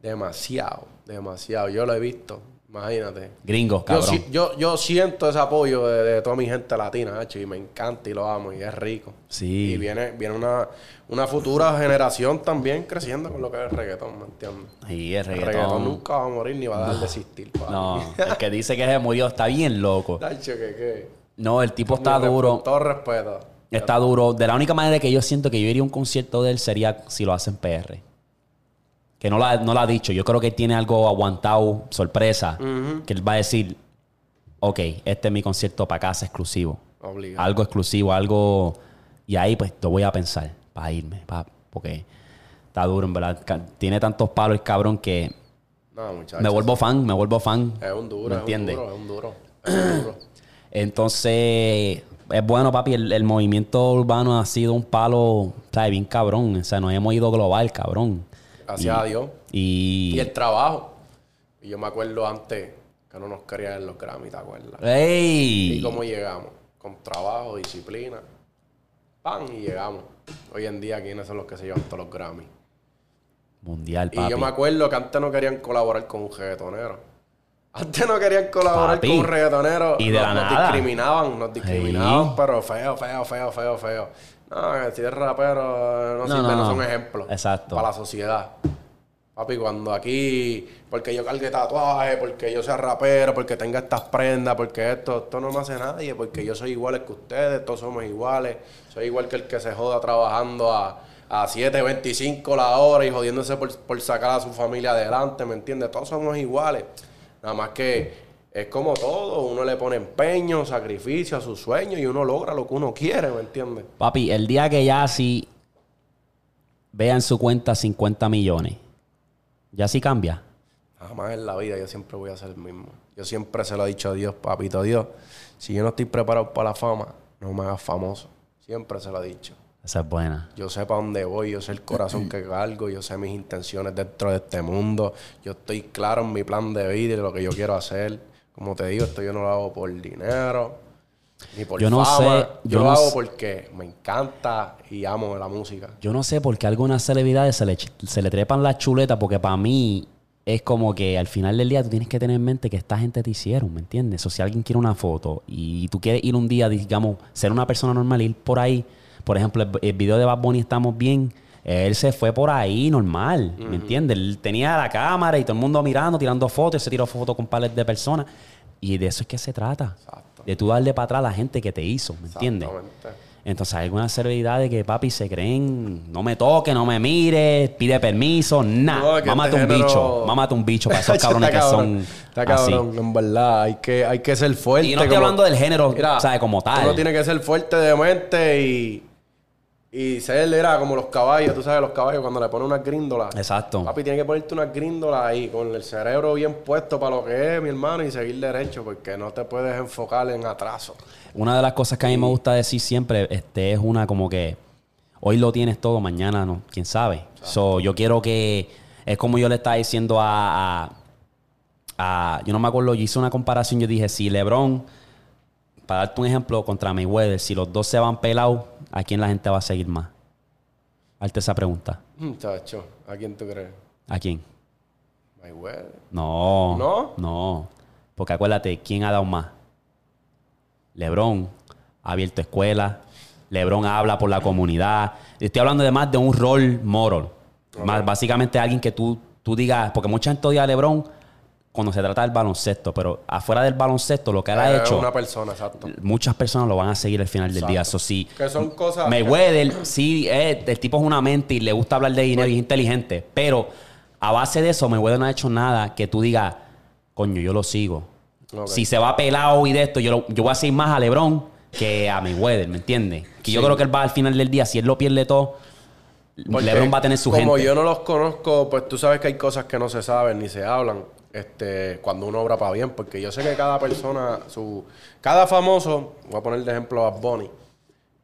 Demasiado, demasiado. Yo lo he visto, imagínate. Gringos, Yo, cabrón. si- yo, yo siento ese apoyo de, de toda mi gente latina, hacho, y me encanta y lo amo, y es rico. Sí. Y viene, viene una, una futura generación también creciendo con lo que es el reggaetón, ¿me entiendes? Y el El reggaetón. reggaetón nunca va a morir ni va a dejar de existir. No, el que dice que se murió está bien loco. Qué. No, el tipo está Con duro. todo respeto. Está duro. De la única manera que yo siento que yo iría a un concierto de él sería si lo hacen PR. Que no lo ha, no lo ha dicho. Yo creo que tiene algo aguantado, sorpresa. Que él va a decir, ok, este es mi concierto para casa exclusivo. Obligado. Algo exclusivo, algo... Y ahí pues lo voy a pensar para irme. pa- porque está duro, en verdad. Tiene tantos palos el cabrón que No, muchachos. me vuelvo fan, me vuelvo fan. Es un duro, ¿Me es entiendes? un duro, es un duro. Es un duro. Entonces, es bueno, papi. El, el movimiento urbano ha sido un palo, ¿sabes? Bien cabrón. O sea, nos hemos ido global, cabrón. Gracias a Dios. Y. Y el trabajo. Y yo me acuerdo antes que no nos querían en los Grammy, ¿te acuerdas? ¡Ey! Y cómo llegamos. Con trabajo, disciplina. Pan y llegamos. Hoy en día, ¿quiénes son los que se llevan todos los Grammy? Mundial, Y papi. yo me acuerdo que antes no querían colaborar con un reggaetonero. Antes no querían colaborar Papi. con un reggaetonero. Y de nos, la nos nada. discriminaban, nos discriminaban, pero feo, feo, feo, feo, feo. Que si es rapero no, No, sirve, no, no, no. son ejemplos. Exacto. Para la sociedad. Papi, cuando aquí, porque yo cargue tatuaje, porque yo sea rapero, porque tenga estas prendas, porque esto, esto no me hace nadie, porque yo soy igual que ustedes, todos somos iguales. Soy igual que el que se joda trabajando a, a 7.25 la hora y jodiéndose por, por sacar a su familia adelante, ¿me entiendes? Todos somos iguales. Nada más que es como todo, uno le pone empeño, sacrificio a sus sueños y uno logra lo que uno quiere, ¿me entiendes? Papi, el día que ya sí vea en su cuenta 50 millones, ya sí cambia. Jamás en la vida yo siempre voy a ser el mismo. Yo siempre se lo he dicho a Dios, papito Dios, si yo no estoy preparado para la fama, no me hagas famoso. Siempre se lo he dicho. Esa es buena. Yo sé para dónde voy, yo sé el corazón que cargo, yo sé mis intenciones dentro de este mundo. Yo estoy claro en mi plan de vida y lo que yo quiero hacer. Como te digo, esto yo no lo hago por dinero, ni por Yo no fama. sé, yo, yo lo no hago sé. porque me encanta y amo la música. Yo no sé por qué a algunas celebridades se le, se le trepan las chuletas, porque para mí, es como que al final del día tú tienes que tener en mente que esta gente te hicieron, ¿me entiendes? O si alguien quiere una foto y tú quieres ir un día, digamos, ser una persona normal, ir por ahí, por ejemplo, el, el video de Bad Bunny Estamos Bien, él se fue por ahí normal, ¿me entiendes? Él tenía la cámara y todo el mundo mirando, tirando fotos, él se tiró fotos con pares de personas y de eso es que se trata. Exacto. De tú darle para atrás a la gente que te hizo, ¿me entiendes? Entonces hay algunas celebridades que papi se creen, no me toque, no me mire, pide permiso, No, nada. que mámate este un género- bicho, mámate un bicho para esos cabrones que Está son cabrón, Está así. cabrón, en verdad. Hay que, hay que ser fuerte. Y no estoy como- hablando del género, Mira, sea, como tal. Uno tiene que ser fuerte de mente y, y ser, era como los caballos. Tú sabes, los caballos cuando le ponen una gríndola. Exacto. Papi, tiene que ponerte una gríndola ahí con el cerebro bien puesto para lo que es, mi hermano, y seguir derecho porque no te puedes enfocar en atraso. Una de las cosas que a mí me gusta decir siempre este, es una como que hoy lo tienes todo, mañana no, quién sabe. So, yo quiero que, es como yo le estaba diciendo a, a- a- yo no me acuerdo, yo hice una comparación, yo dije, si LeBron, para darte un ejemplo, contra Mayweather, si los dos se van pelados, ¿a quién la gente va a seguir más? Hazte esa pregunta. Chacho, ¿a quién tú crees? ¿A quién? Mayweather. No. ¿No? No. Porque acuérdate, ¿quién ha dado más? LeBron ha abierto escuelas. LeBron habla por la comunidad. Estoy hablando de más de un role model. Más básicamente alguien que tú, tú digas, porque mucha gente odia a LeBron cuando se trata del baloncesto, pero afuera del baloncesto, lo que él ha hecho, una persona, exacto. muchas personas lo van a seguir al final del día. Eso sí. Que son cosas... Mayweather, sí, eh, el tipo es una mente y le gusta hablar de dinero y es inteligente. Pero a base de eso, Mayweather no ha hecho nada que tú digas, coño, yo lo sigo. Si se va pelado y de esto, yo, lo- yo voy a seguir más a LeBron que a Mayweather, ¿me entiendes? Que yo creo que él va al final del día, si él lo pierde todo, Porque LeBron va a tener su como gente. yo no los conozco, pues tú sabes que hay cosas que no se saben ni se hablan este, cuando uno obra para bien. Porque yo sé que cada persona, su cada famoso, voy a poner de ejemplo a Bonnie,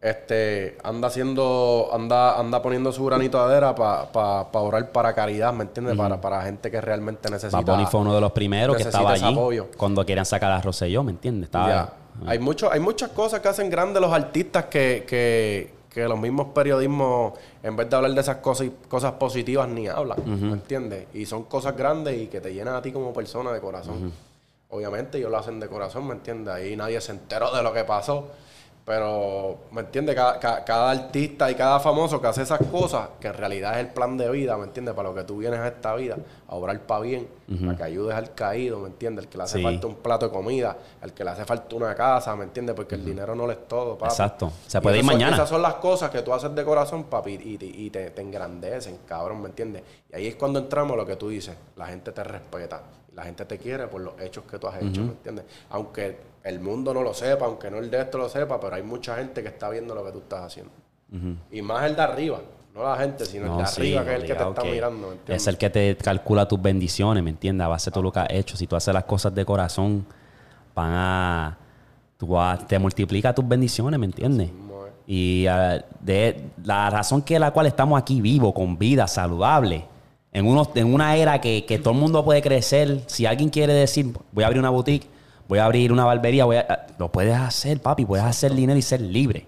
este, anda haciendo, anda, anda poniendo su granito de arena para orar para caridad, ¿me entiendes? para, para gente que realmente necesita. Bunny fue uno de los primeros que estaba allí apoyo. cuando querían sacar a Rosselló, ¿me entiendes? Estaba. Hay, mucho, hay muchas cosas que hacen grandes los artistas que, que, que los mismos periodismos, en vez de hablar de esas cosas, cosas positivas, ni hablan. ¿Me entiendes? Y son cosas grandes y que te llenan a ti como persona de corazón. Obviamente ellos lo hacen de corazón, ¿me entiendes? Ahí nadie se enteró de lo que pasó. Pero, ¿me entiendes? Cada, ca- cada artista y cada famoso que hace esas cosas, que en realidad es el plan de vida, ¿me entiendes? Para lo que tú vienes a esta vida, a obrar para bien, para que ayudes al caído, ¿me entiendes? El que le hace Sí. falta un plato de comida, el que le hace falta una casa, ¿me entiendes? Porque el dinero no lo es todo, papi. Exacto. Se Y puede ir son- mañana. Esas son las cosas que tú haces de corazón, papi, y, te- y te, te engrandecen, cabrón, ¿me entiendes? Y ahí es cuando entramos lo que tú dices. La gente te respeta. La gente te quiere por los hechos que tú has hecho, ¿me entiendes? Aunque el mundo no lo sepa, aunque no el de esto lo sepa, pero hay mucha gente que está viendo lo que tú estás haciendo. Y más el de arriba. No la gente, sino el No, de sí, arriba, que es el que te está que mirando. Es el que te calcula tus bendiciones, ¿me entiendes? A base de todo lo que has hecho. Si tú haces las cosas de corazón, van a... Tú vas- te multiplica tus bendiciones, ¿me entiendes? Y ah, de la razón que la cual estamos aquí vivos, con vida, saludable, en, unos, en una era que, que todo el mundo puede crecer. Si alguien quiere decir, voy a abrir una boutique, voy a abrir una barbería, voy a- lo puedes hacer, papi. Puedes hacer dinero y ser libre.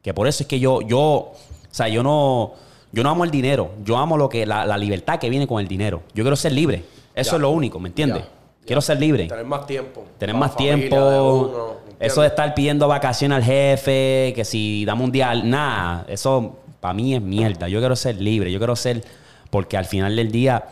Que por eso es que yo, yo, sea, yo no, yo no amo el dinero. Yo amo lo que, la, la libertad que viene con el dinero. Yo quiero ser libre. Eso Ya. es lo único, ¿me entiendes? Quiero ser libre. Tener más tiempo. Tener más familia tiempo. eso de estar pidiendo vacaciones al jefe, que si dame un día, nada. Eso para mí es mierda. Yo quiero ser libre. Yo quiero ser. Porque al final del día,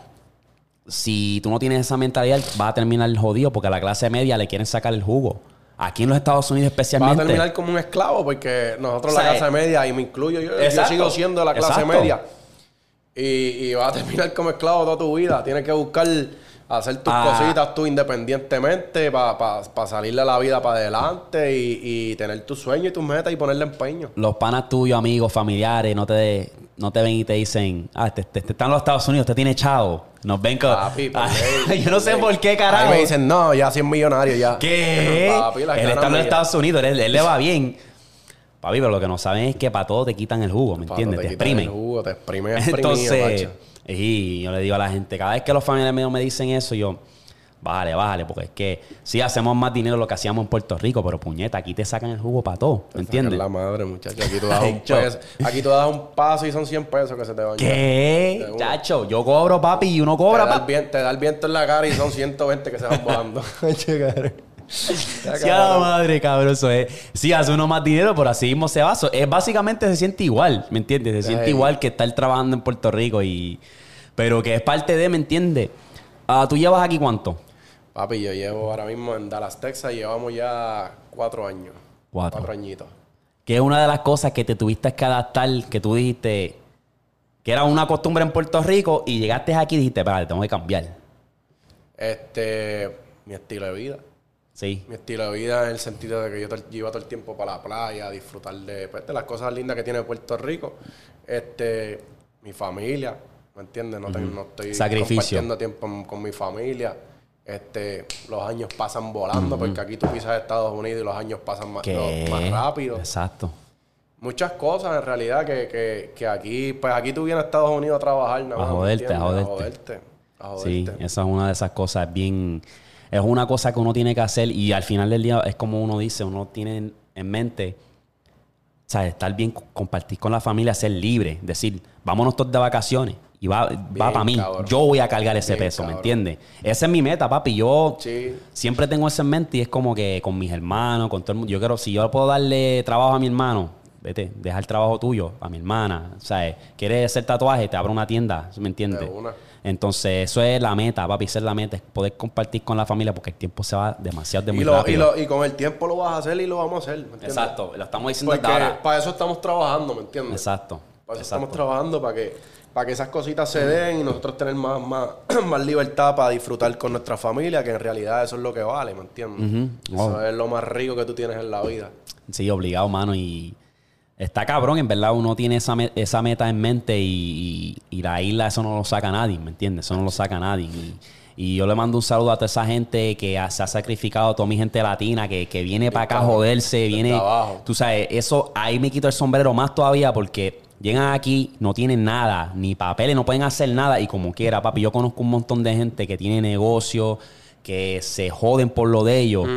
si tú no tienes esa mentalidad, vas a terminar jodido porque a la clase media le quieren sacar el jugo. Aquí en los Estados Unidos Vas a especialmente. terminar como un esclavo porque nosotros O sea, la clase media, y me incluyo yo, yo sigo siendo de la clase Exacto. media. Y, y vas a terminar como esclavo toda tu vida. Tienes que buscar hacer tus Ah. cositas tú independientemente para salirle la vida para adelante y, y tener tus sueños y tus metas y ponerle empeño. los panas tuyos, amigos, familiares, no te, no te ven y te dicen, ah, este, este- este está en los Estados Unidos, usted tiene chavo. Nos ven con... Papi, Ah, yo no sé por qué, carajo. Ahí me dicen, no, ya 100 millonarios ya. ¿Qué? Papi, él está en los. Estados Unidos, él, él le va bien. Papi, pero lo que no saben es que para todo te quitan el jugo, ¿me entiendes? Te, quitan exprimen. el jugo, te exprimen, Entonces, y yo le digo a la gente, cada vez que los familiares míos me dicen eso, yo, bájale, bájale, porque es que sí hacemos más dinero lo que hacíamos en Puerto Rico, pero puñeta, aquí te sacan el jugo para todo, ¿me entiendes? la madre, muchacho. Aquí tú das un peso. Aquí tú das un paso y son 100 pesos que se te van. ¿Qué? Chacho, yo cobro, papi, y uno cobra. Te da, viento, te da el viento en la cara y son 120 que se van volando. Sí, a la madre, cabrón. Eso es. Sí, hace uno más dinero, pero así mismo se va. Es básicamente se siente igual, ¿me entiendes? Se siente igual que estar trabajando en Puerto Rico y. Pero que es parte de, ¿me entiendes? Ah, ¿Tú llevas aquí cuánto? Papi, yo llevo ahora mismo en Dallas, Texas, llevamos ya cuatro años. Cuatro. Cuatro añitos. Que es una de las cosas que te tuviste que adaptar, que tú dijiste que era una costumbre en Puerto Rico y llegaste aquí y dijiste, espérate, tengo que cambiar. Este, mi estilo de vida. Sí. Mi estilo de vida en el sentido de que yo, iba todo el tiempo para la playa, a disfrutar de, pues, de las cosas lindas que tiene Puerto Rico. Este, mi familia, ¿me entiendes? No, no estoy compartiendo tiempo con mi familia. Este, los años pasan volando porque aquí tú pisas Estados Unidos y los años pasan más, más rápido. Exacto. Muchas cosas en realidad que, que, aquí, pues aquí tú vienes a Estados Unidos a trabajar, ¿no? A joderte, a joderte. A joderte. Sí, esa es una de esas cosas bien es una cosa que uno tiene que hacer y al final del día es como uno dice, uno tiene en mente, o sea, estar bien, compartir con la familia, ser libre, decir, vámonos todos de vacaciones y va, va para mí. Yo voy a cargar ese peso, ¿me entiendes? Esa es mi meta, papi. Yo siempre tengo eso en mente y es como que con mis hermanos, con todo el mundo. Yo quiero, si yo puedo darle trabajo a mi hermano, vete, deja el trabajo tuyo a mi hermana. O sea, quieres hacer tatuaje, te abro una tienda, ¿me entiendes? Entonces, eso es la meta, papi, esa es la meta, es poder compartir con la familia porque el tiempo se va demasiado de muy rápido. Y, con el tiempo lo vas a hacer y lo vamos a hacer, ¿me Exacto, lo estamos diciendo ahora. Para eso estamos trabajando, ¿me entiendes? Exacto. Para eso estamos trabajando, para que, para que esas cositas se den y nosotros tener más, más, más libertad para disfrutar con nuestra familia, que en realidad eso es lo que vale, ¿me entiendes? Eso es lo más rico que tú tienes en la vida. Sí, obligado, mano, y Está cabrón, en verdad uno tiene esa, esa meta en mente y, y, la isla eso no lo saca nadie, ¿me entiendes? Eso no lo saca nadie. Y, yo le mando un saludo a toda esa gente que se ha sacrificado, a toda mi gente latina que, que viene para acá a joderse, viene... Tú sabes, eso ahí me quito el sombrero más todavía porque llegan aquí, no tienen nada, ni papeles, no pueden hacer nada y como quiera, papi, yo conozco un montón de gente que tiene negocio, que se joden por lo de ellos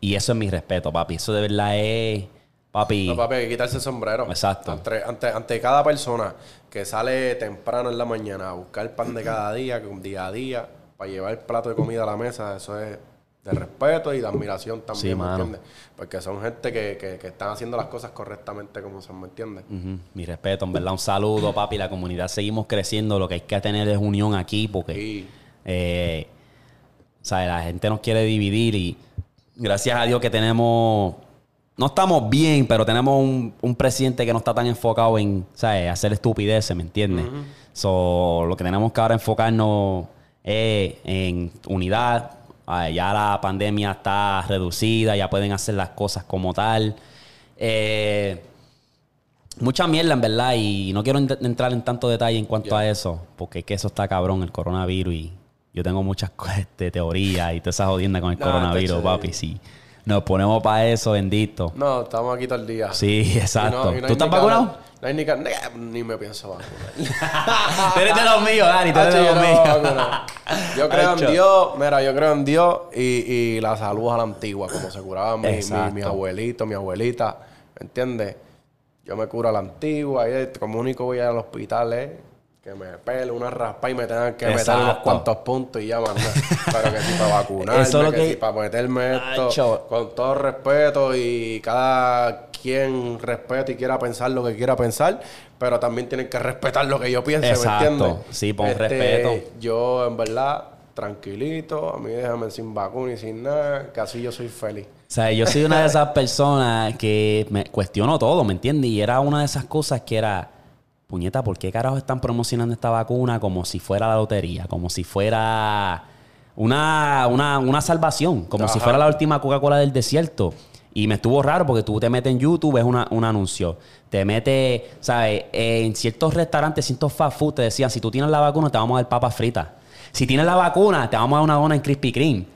y eso es mi respeto, papi. Eso de verdad es Papi. No, papi, hay que quitarse el sombrero. Exacto. Ante, ante, cada persona que sale temprano en la mañana a buscar pan de cada día, día a día, para llevar el plato de comida a la mesa, eso es de respeto y de admiración también, ¿me entiendes? Porque son gente que, que, están haciendo las cosas correctamente como son, ¿me entiendes? Mi respeto, en verdad, un saludo, papi. La comunidad seguimos creciendo. Lo que hay que tener es unión aquí porque, eh, o sea, la gente nos quiere dividir y gracias a Dios que tenemos no estamos bien, pero tenemos un, presidente que no está tan enfocado en ¿sabes? hacer estupideces, ¿me entiendes? lo que tenemos que ahora enfocarnos es en unidad. Ya la pandemia está reducida, ya pueden hacer las cosas como tal. Eh, mucha mierda, en verdad, y no quiero entrar en tanto detalle en cuanto a eso, porque es que eso está cabrón, el coronavirus, y yo tengo muchas este, teorías y toda esa jodienda con el coronavirus, papi, sí. Nos ponemos para eso, bendito. No, estamos aquí todo el día. Sí, exacto. ¿Tú estás vacunado? No hay ni, ni, me pienso vacunar. eres de los míos, Dani, tú eres de los míos. yo creo en Dios, mira, yo creo en Dios y, y la salud a la antigua, como se curaban mis mi, mi abuelitos, mi abuelita. ¿Me entiendes? Yo me curo a la antigua y como único voy al hospital ¿eh? que me pele una raspa y me tengan que meter unos cuantos puntos y ya, man. Pero que si para vacunarme, que, si para meterme esto con todo respeto y cada quien respete y quiera pensar lo que quiera pensar, pero también tienen que respetar lo que yo piense, ¿me entiendes? Sí, pon este, respeto. Yo, en verdad, tranquilito, a mí déjame sin vacuna y sin nada, que así yo soy feliz. O sea, yo soy una de esas personas que me cuestiono todo, ¿me entiendes? Y era una de esas cosas que era puñeta, ¿por qué carajo están promocionando esta vacuna como si fuera la lotería? Como si fuera una, una, salvación, como si fuera la última Coca-Cola del desierto. Y me estuvo raro porque tú te metes en YouTube, ves un anuncio. Te metes, ¿sabes? En ciertos restaurantes, ciertos fast food te decían, si tú tienes la vacuna, te vamos a dar papas fritas. Si tienes la vacuna, te vamos a dar una dona en Krispy Kreme.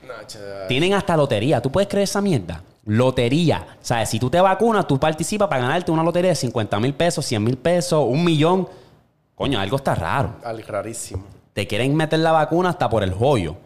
Tienen hasta lotería. ¿Tú puedes creer esa mierda? Lotería. O sea, si tú te vacunas, tú participas para ganarte una lotería de 50 mil pesos, 100 mil pesos, un millón. Coño, algo está raro. Algo rarísimo. Te quieren meter la vacuna hasta por el joyo.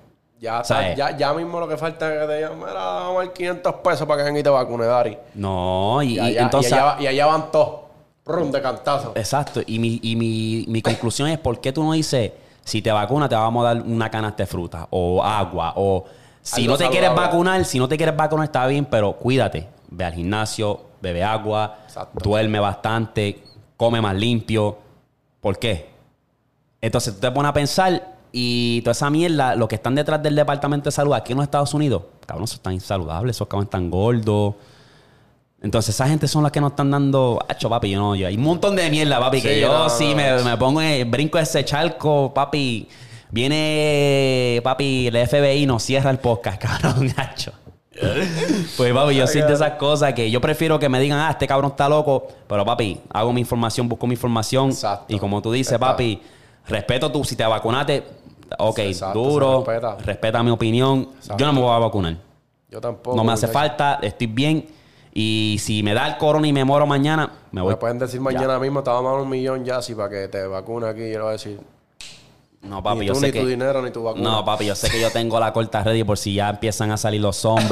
Ya, ¿Sabes? ya, ya mismo lo que falta es que te digan, mira, vamos a dar 500 pesos para que vengan y te vacune, Dari. No, y, Y, allá, entonces... y, allá, y allá van todos. Rum de cantazo. Exacto. Y mi, y mi, mi conclusión es, ¿por qué tú no dices, si te vacunas, te vamos a dar una canasta de fruta o agua? O si Algo no te quieres vacunar, si no te quieres vacunar, está bien, pero cuídate. Ve al gimnasio, bebe agua, Exacto. duerme bastante, come más limpio. ¿Por qué? Entonces tú te pones a pensar y toda esa mierda, los que están detrás del Departamento de Salud aquí en los Estados Unidos, cabrón, esos están insaludables, esos cabrones están gordos. Entonces, esa gente son las que nos están dando. Hacho, papi, yo no, yo. Hay un montón de mierda, papi, que yo no, sí no, me, no. me pongo en brinco ese charco, papi. Viene, papi, el FBI nos cierra el podcast, cabrón, hacho. Pues, papi, yo siento esas cosas que yo prefiero que me digan, ah, este cabrón está loco. Pero, papi, hago mi información, busco mi información. Exacto. Y como tú dices, papi, respeto tú. Si te vacunaste, ok, Exacto, duro. respeta. respeta mi opinión. Yo no me voy a vacunar. Yo tampoco. No me hace falta, estoy bien. Y si me da el corona y me muero mañana, me voy. Me pueden decir mañana mismo, te vamos a dar un millón ya, si para que te vacune aquí. Yo le voy a decir, No, papi, ni yo tú, sé ni que. tu dinero, ni tu vacuna. No, papi, yo sé que yo tengo la corta ready por si ya empiezan a salir los zombies.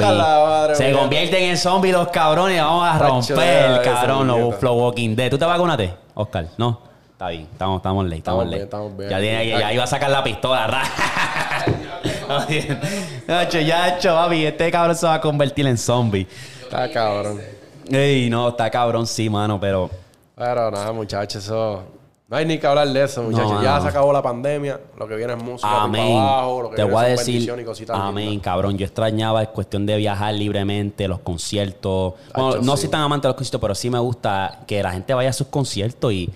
Se mía. convierten en zombies los cabrones. Vamos a romper, eso, cabrón, los. Flow Walking Dead. ¿Tú te vacunaste, Oscar? No. Está bien, estamos, estamos ley, estamos, ley. bien, estamos bien. Ya, tiene que- ya iba a sacar la pistola. ra. Ya, hecho, papi, este cabrón se va a convertir en zombie. Está cabrón. Ey, no, está cabrón, sí, mano, pero. Pero nada, muchachos, eso. No hay ni que hablar de eso, muchachos. No, ya no. se acabó la pandemia. Lo que viene es música Amén. abajo. Lo que Te viene voy a decir, bendiciones y cositas amén, lindas. cabrón. Yo extrañaba es cuestión de viajar libremente, los conciertos. Bueno, no sí. soy tan amante de los conciertos, pero sí me gusta que la gente vaya a sus conciertos y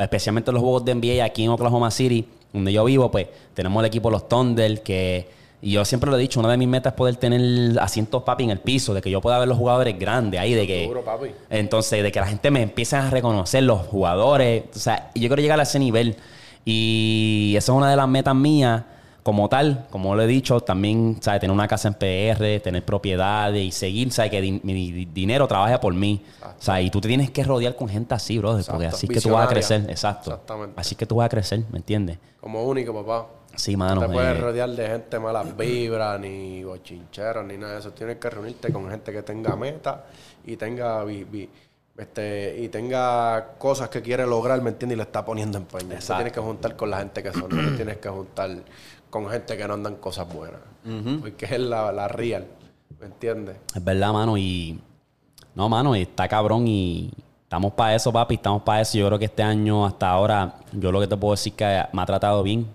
especialmente los juegos de NBA aquí en Oklahoma City, donde yo vivo, pues tenemos el equipo Los Thunder que y yo siempre lo he dicho, una de mis metas es poder tener asientos papi en el piso, de que yo pueda ver los jugadores grandes ahí, de que Seguro, papi. entonces, de que la gente me empiece a reconocer los jugadores. O sea, yo quiero llegar a ese nivel. Y esa es una de las metas mías, como tal, como lo he dicho, también, ¿sabes? Tener una casa en PR, tener propiedades y seguir, ¿sabes? Que di- mi di- dinero trabaje por mí. O sea, y tú te tienes que rodear con gente así, brother, porque así es que tú vas a crecer. Exacto. Exactamente. Así es que tú vas a crecer, ¿me entiendes? Como único, papá. Sí, mano. no te puedes eh, rodear de gente malas vibras, ni bochincheros, ni nada de eso. Tienes que reunirte con gente que tenga meta y tenga este, y tenga cosas que quiere lograr, ¿me entiendes? Y le está poniendo empeño. Te tienes que juntar con la gente que son, tienes que juntar con gente que no andan cosas buenas. Porque es la, la real, ¿me entiendes? Es verdad, mano. Y. No, mano, y está cabrón y. Estamos para eso, papi. Estamos para eso. Yo creo que este año, hasta ahora, yo lo que te puedo decir que me ha tratado bien.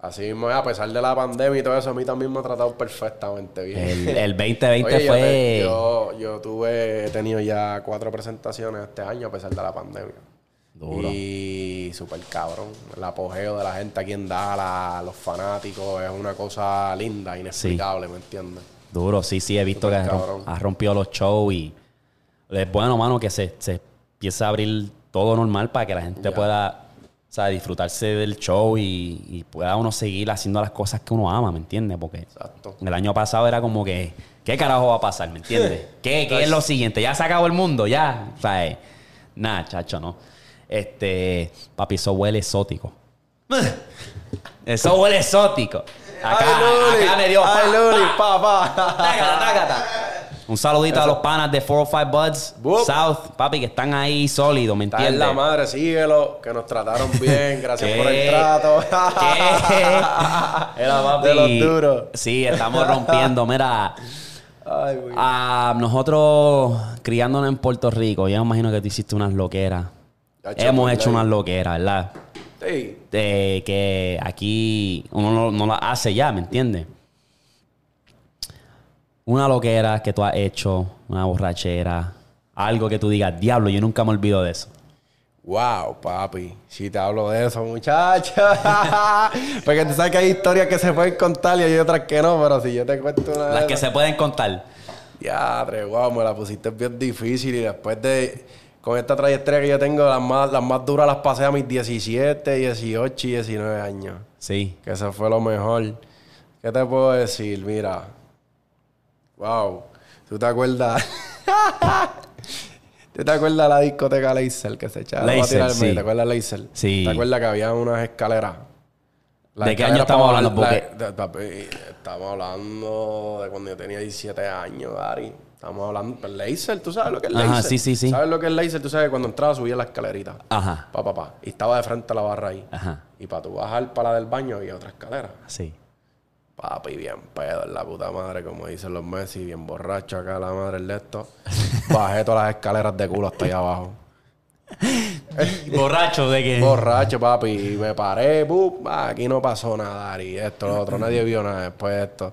Así mismo, a pesar de la pandemia y todo eso, a mí también me ha tratado perfectamente bien. El, el 2020 Oye, yo fue. Yo, yo tuve, he tenido ya cuatro presentaciones este año a pesar de la pandemia. Duro. Y súper cabrón. El apogeo de la gente aquí en Dallas, los fanáticos, es una cosa linda, inexplicable, ¿me entiendes? Duro, sí, sí, he visto que has rom- cabrón. has rompido los shows y. Es bueno, mano, que se, se empiece a abrir todo normal para que la gente Ya. pueda. O sea, disfrutarse del show y, y pueda uno seguir haciendo las cosas que uno ama, ¿me entiendes? Porque Exacto. El año pasado era como que, ¿qué carajo va a pasar? ¿Me entiendes? ¿Qué, qué es lo siguiente? ¿Ya se acabó el mundo? ¿Ya? O sea, eh, nada, chacho, no. Este, papi, eso huele exótico. Eso huele exótico. Acá, Luli! acá me dio ¡Ay, Luli! pa. ¡Pa, pa! Tácata, tácata. Un saludito a los panas de 405 Buds Bup. South, papi, que están ahí sólidos, ¿me Está en entiendes? la madre, síguelo, que nos trataron bien, gracias por el trato. Era, papi. De los duros. Sí, estamos rompiendo. Mira, Ay, güey. Ah, nosotros criándonos en Puerto Rico, yo me imagino que tú hiciste unas loqueras. Ya, Hemos hecho ya. unas loqueras, ¿verdad? Sí. De que aquí uno no, no las hace ya, ¿me entiendes? Una loquera que tú has hecho, una borrachera, algo que tú digas, diablo, yo nunca me olvido de eso. Wow, papi. Si te hablo de eso, muchacha. Porque tú sabes que hay historias que se pueden contar y hay otras que no, pero si yo te cuento una de Las que esas- se pueden contar. Diadre, wow, me la pusiste bien difícil y después de... Con esta trayectoria que yo tengo, las más, las más duras las pasé a mis 17, 18 y 19 años. Sí. Que eso fue lo mejor. ¿Qué te puedo decir? Mira. Wow. ¿Tú te acuerdas? ¿Tú te acuerdas de la discoteca Laser que se echaba? Laser, a tirarme, sí. ¿Te acuerdas de Laser? Sí. ¿Te acuerdas que había unas escaleras? La ¿De qué año estamos hablando? Porque- la- de- estamos hablando de cuando yo tenía 17 años, Dari. Estamos hablando del laser, ¿tú sabes lo que es Ajá, laser? sí, sí, sí. ¿Sabes lo que es laser? Tú sabes que cuando entraba subía la escalerita. Ajá. Pa, pa, pa. Y estaba de frente a la barra ahí. Ajá. Y para tú bajar para la del baño había otra escalera. Sí. Papi, bien pedo en la puta madre, como dicen los Messi, bien borracho acá la madre de esto. Bajé todas las escaleras de culo hasta allá abajo. Borracho de que. Borracho, papi. Y me paré, ah, aquí no pasó nada, y esto, lo otro. Nadie vio nada después de esto.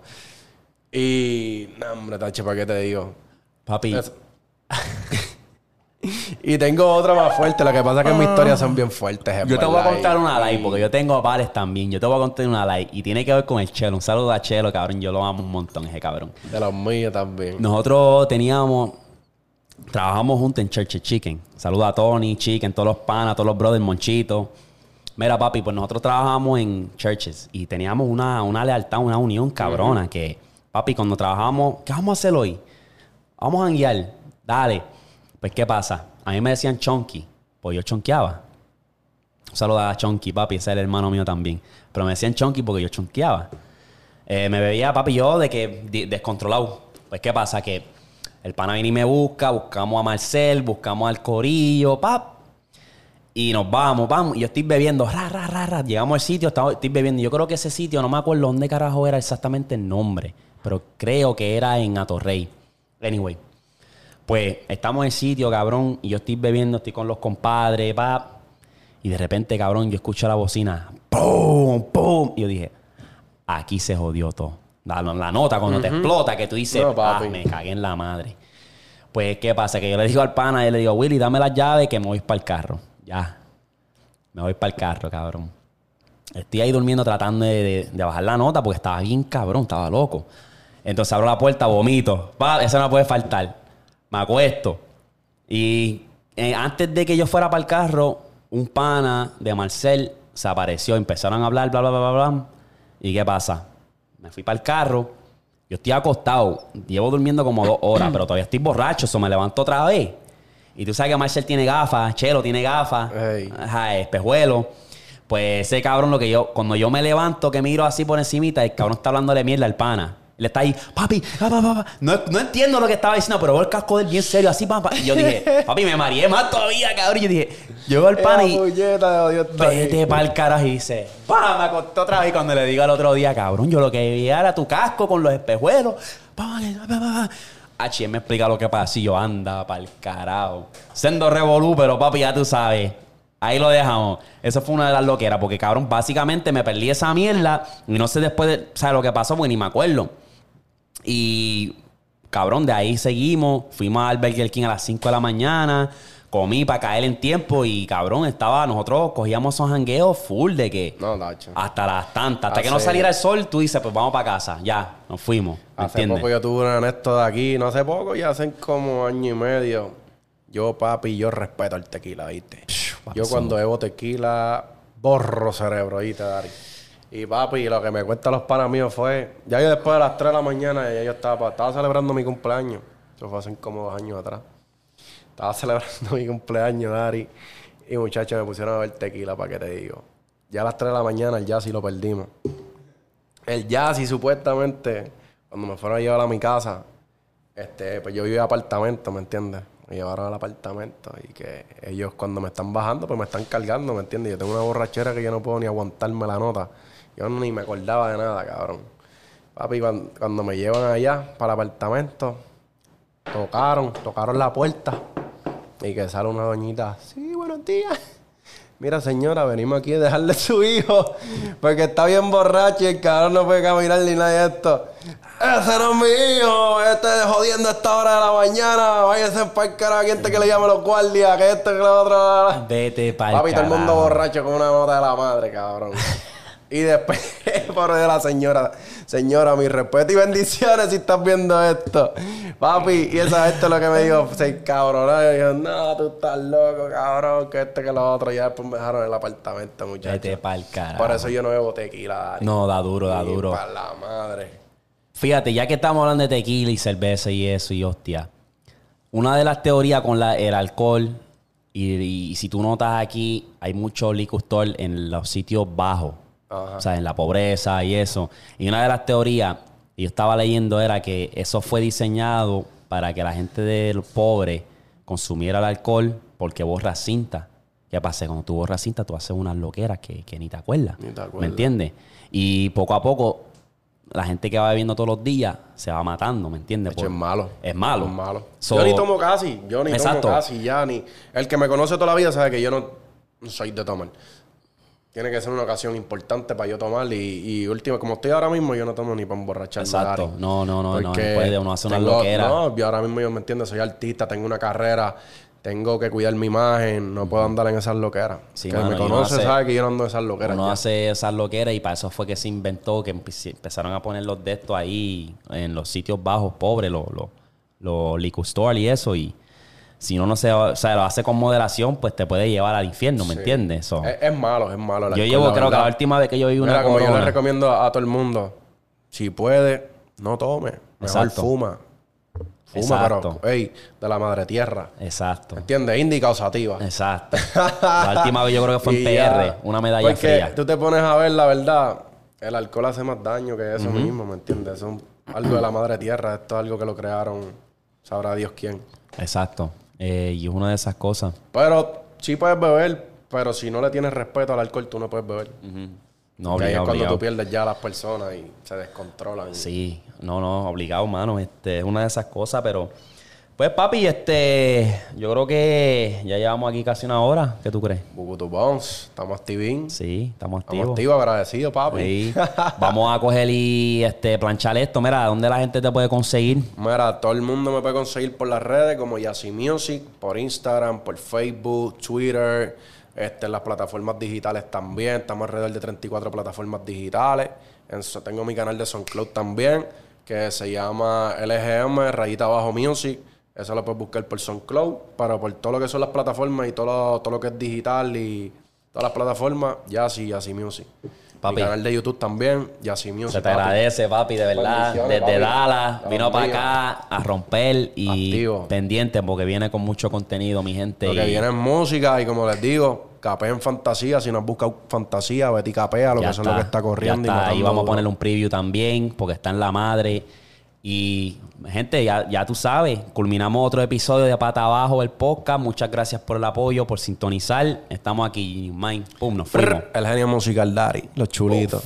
Y, no, hombre, tache, ¿para qué te digo? Papi. Es- y tengo otra más fuerte. Lo que pasa es que mis historias son bien fuertes. es Yo te voy a contar una live, porque yo tengo pares también. Yo te voy a contar una live y tiene que ver con el Chelo. Un saludo a Chelo, cabrón. Yo lo amo un montón, ese cabrón. De los míos también. Nosotros teníamos. Trabajamos juntos en Church Chicken. Saludo a Tony, Chicken, todos los panas, todos los brothers, Monchito. Mira, papi, pues nosotros trabajamos en churches y teníamos una, una lealtad, una unión cabrona. Que, papi, cuando trabajamos, ¿qué vamos a hacer hoy? Vamos a guiar. Dale. Pues, ¿qué pasa? A mí me decían chonky. Pues yo chonqueaba. Un saludo a Chonky, papi. Ese es el hermano mío también. Pero me decían chonky porque yo chonqueaba. Eh, me bebía, papi, yo de que descontrolado. Pues, ¿qué pasa? Que el pana viene y me busca, buscamos a Marcel, buscamos al Corillo, pap. Y nos vamos, vamos. Y yo estoy bebiendo, ra, ra, ra, ra. Llegamos al sitio, estoy bebiendo. Yo creo que ese sitio, no me acuerdo dónde carajo era exactamente el nombre. Pero creo que era en Atorrey. Anyway. Pues estamos en sitio, cabrón, y yo estoy bebiendo, estoy con los compadres, pap. Y de repente, cabrón, yo escucho la bocina. ¡Pum! ¡Pum! Y yo dije, aquí se jodió todo. La, la nota cuando te explota, que tú dices, No, ah, me cagué en la madre. Pues, ¿qué pasa? Que yo le digo al pana, y le digo, Willy, dame las llaves que me voy para el carro. Ya. Me voy para el carro, cabrón. Estoy ahí durmiendo tratando de, de- de bajar la nota porque estaba bien cabrón, estaba loco. Entonces abro la puerta, vomito. Pa, eso no puede faltar. Me acuesto. Y eh, antes de que yo fuera para el carro, un pana de Marcel se apareció. Empezaron a hablar, bla, bla, bla, bla, bla. ¿Y qué pasa? Me fui para el carro. Yo estoy acostado. Llevo durmiendo como dos horas, pero todavía estoy borracho. Eso me levanto otra vez. Y tú sabes que Marcel tiene gafas, Chelo tiene gafas, ajá, espejuelo. Pues ese cabrón, lo que yo, cuando yo me levanto, que miro así por encimita, el cabrón está hablando de mierda al pana. Él está ahí, papi, ah, pa, pa, pa. No, no entiendo lo que estaba diciendo, pero veo el casco de él bien serio, así, papá. Y yo dije, papi, me mareé más todavía, cabrón. Y yo dije, llegó el Esa y puñeta vete pa'l carajo y dice, pa, me acosté otra vez. Y cuando le digo al otro día, cabrón, yo lo que veía era tu casco con los espejuelos. Pa, él me explica lo que pasa y yo anda pa'l carajo. Sendo revolú, pero papi, ya tú sabes. Ahí lo dejamos. Eso fue una de las loqueras, porque cabrón, básicamente me perdí esa mierda y no sé después de, ¿sabes lo que pasó? Porque ni me acuerdo. Y cabrón, de ahí seguimos. Fuimos al Burger King a las 5 de la mañana. Comí para caer en tiempo y cabrón, estaba, nosotros cogíamos esos jangueos full de que No, hasta las tantas, hasta que Hace- no saliera el sol, tú dices, pues vamos para casa, ya, nos fuimos. ¿me Hace entiendes? poco yo tuve un anesto de aquí, no hace poco, ya hace como año y medio. Yo, papi, yo respeto el tequila, ¿viste? Yo cuando bebo tequila, borro cerebro, ¿viste, Dari? Y papi, lo que me cuentan los panas míos fue... Ya yo después de las 3 de la mañana, ya yo estaba, estaba celebrando mi cumpleaños. Eso fue hace como dos años atrás. Estaba celebrando mi cumpleaños, Dari. Y muchachos me pusieron a ver tequila, para que te digo. Ya a las 3 de la mañana el jazz y lo perdimos. El jazz y supuestamente, cuando me fueron a llevar a mi casa, este, pues yo vivía en apartamento, ¿me entiendes? Me llevaron al apartamento y que ellos cuando me están bajando, pues me están cargando, ¿me entiendes? Yo tengo una borrachera que yo no puedo ni aguantarme la nota. Yo ni me acordaba de nada, cabrón. Papi, cuando, cuando me llevan allá para el apartamento, tocaron, tocaron la puerta y que sale una doñita. Sí, buenos días. Mira, señora, venimos aquí a dejarle su hijo porque está bien borracho y el cabrón no puede caminar ni nada de esto. Ese no es mi hijo, este jodiendo a esta hora de la mañana. Váyase para el carajo, ¿quién te que le llame a los guardias? Que esto, que lo otro. Vete para Papi, todo el mundo borracho con una nota de la madre, cabrón. y después, por de la señora, señora, mi respeto y bendiciones si estás viendo esto. Papi, y esa gente lo que me dijo, se cabronó. Y yo, no, tú estás loco, cabrón, que este, que lo otro. Ya después me dejaron en el apartamento, muchachos. Vete pa'l carajo. Por eso yo no bebo tequila. No, da duro, da duro. Para la madre. Fíjate, ya que estamos hablando de tequila y cerveza y eso y hostia, una de las teorías con la, el alcohol, y, y si tú notas aquí, hay mucho liquor store en los sitios bajos. O sea, en la pobreza y eso. Y una de las teorías, y yo estaba leyendo, era que eso fue diseñado para que la gente del pobre consumiera el alcohol porque borra cinta. ¿Qué pasa? Cuando tú borras cinta, tú haces unas loqueras que, que ni te acuerdas. Ni te acuerdas. ¿Me entiendes? Y poco a poco, la gente que va bebiendo todos los días se va matando, ¿me entiendes? Hecho, es Por- malo. Es malo. Es malo. So- yo ni tomo casi. Yo ni Exacto. tomo casi ya. Ni... El que me conoce toda la vida sabe que yo no soy de tomar. Tiene que ser una ocasión importante para yo tomar. Y, y último, como estoy ahora mismo, yo no tomo ni para emborracharme. Exacto. Dari. No, no, no, no, Porque no puede uno hacer una tengo- loquera. No, yo ahora mismo yo me entiendo, soy artista, tengo una carrera, tengo que cuidar mi imagen, no puedo andar en esas loqueras. Sí, que mano, me conoce hace- sabe que yo no ando en esas loqueras. Uno ya. hace esas loqueras y para eso fue que se inventó que empe- empezaron a poner los de estos ahí en los sitios bajos, pobres, los, los, los liquor store y eso. Y si uno no se, o sea, lo hace con moderación, pues te puede llevar al infierno, ¿me Sí. entiendes? So, Es, es malo, es malo. yo llevo, creo que la última vez que yo vi una Mira, como yo le recomiendo a, a todo el mundo, si puede, no tome. Mejor Exacto. fuma. Fuma, Exacto. pero, ey, de la madre tierra. Exacto. ¿Entiendes? Indica o sativa. Exacto. la última vez yo creo que fue en PR, ya. una medalla Porque fría. tú te pones a ver la verdad, el alcohol hace más daño que eso mismo, ¿me entiendes? Eso es algo de la madre tierra, esto es algo que lo crearon, sabrá Dios quién. Exacto. Eh, y es una de esas cosas. Pero sí puedes beber, pero si no le tienes respeto al alcohol, tú no puedes beber. No, Que ahí es obligado, cuando obligado. tú pierdes ya a las personas y se descontrolan. Sí, no, no, obligado, mano. Este, es una de esas cosas, pero. Pues, papi, este. Yo creo que ya llevamos aquí casi una hora. ¿Qué tú crees? Bubutu Bones, estamos activín. Sí, estamos Estamos activos. activos, agradecidos, papi. Sí. Vamos a coger y este, planchar esto. Mira, ¿dónde la gente te puede conseguir? Mira, todo el mundo me puede conseguir por las redes como Yassi Music, por Instagram, por Facebook, Twitter, este, en las plataformas digitales también. Estamos alrededor de 34 plataformas digitales. En tengo mi canal de SoundCloud también, que se llama LGM, rayita abajo Music. Eso lo puedes buscar por SoundCloud, pero por todo lo que son las plataformas y todo lo, todo lo que es digital y todas las plataformas, Yassi, Yassi Music. Papi. Mi canal de YouTube también, Yassi Music. Se te papi. agradece, papi, de verdad. Desde papi. Dallas, vino para acá a romper y Activo. pendiente porque viene con mucho contenido, mi gente. Lo que y viene es música y como les digo, capé en fantasía. Si nos busca fantasía, Betty capea, lo ya que eso es lo que está corriendo. y está. Ahí matando vamos a ponerle un preview también porque está en la madre. Y, gente, ya, ya tú sabes, culminamos otro episodio de Pata Abajo del podcast. Muchas gracias por el apoyo, por sintonizar. Estamos aquí, Mind. Pum, nos fuimos. El genio musical Dari, los chulitos.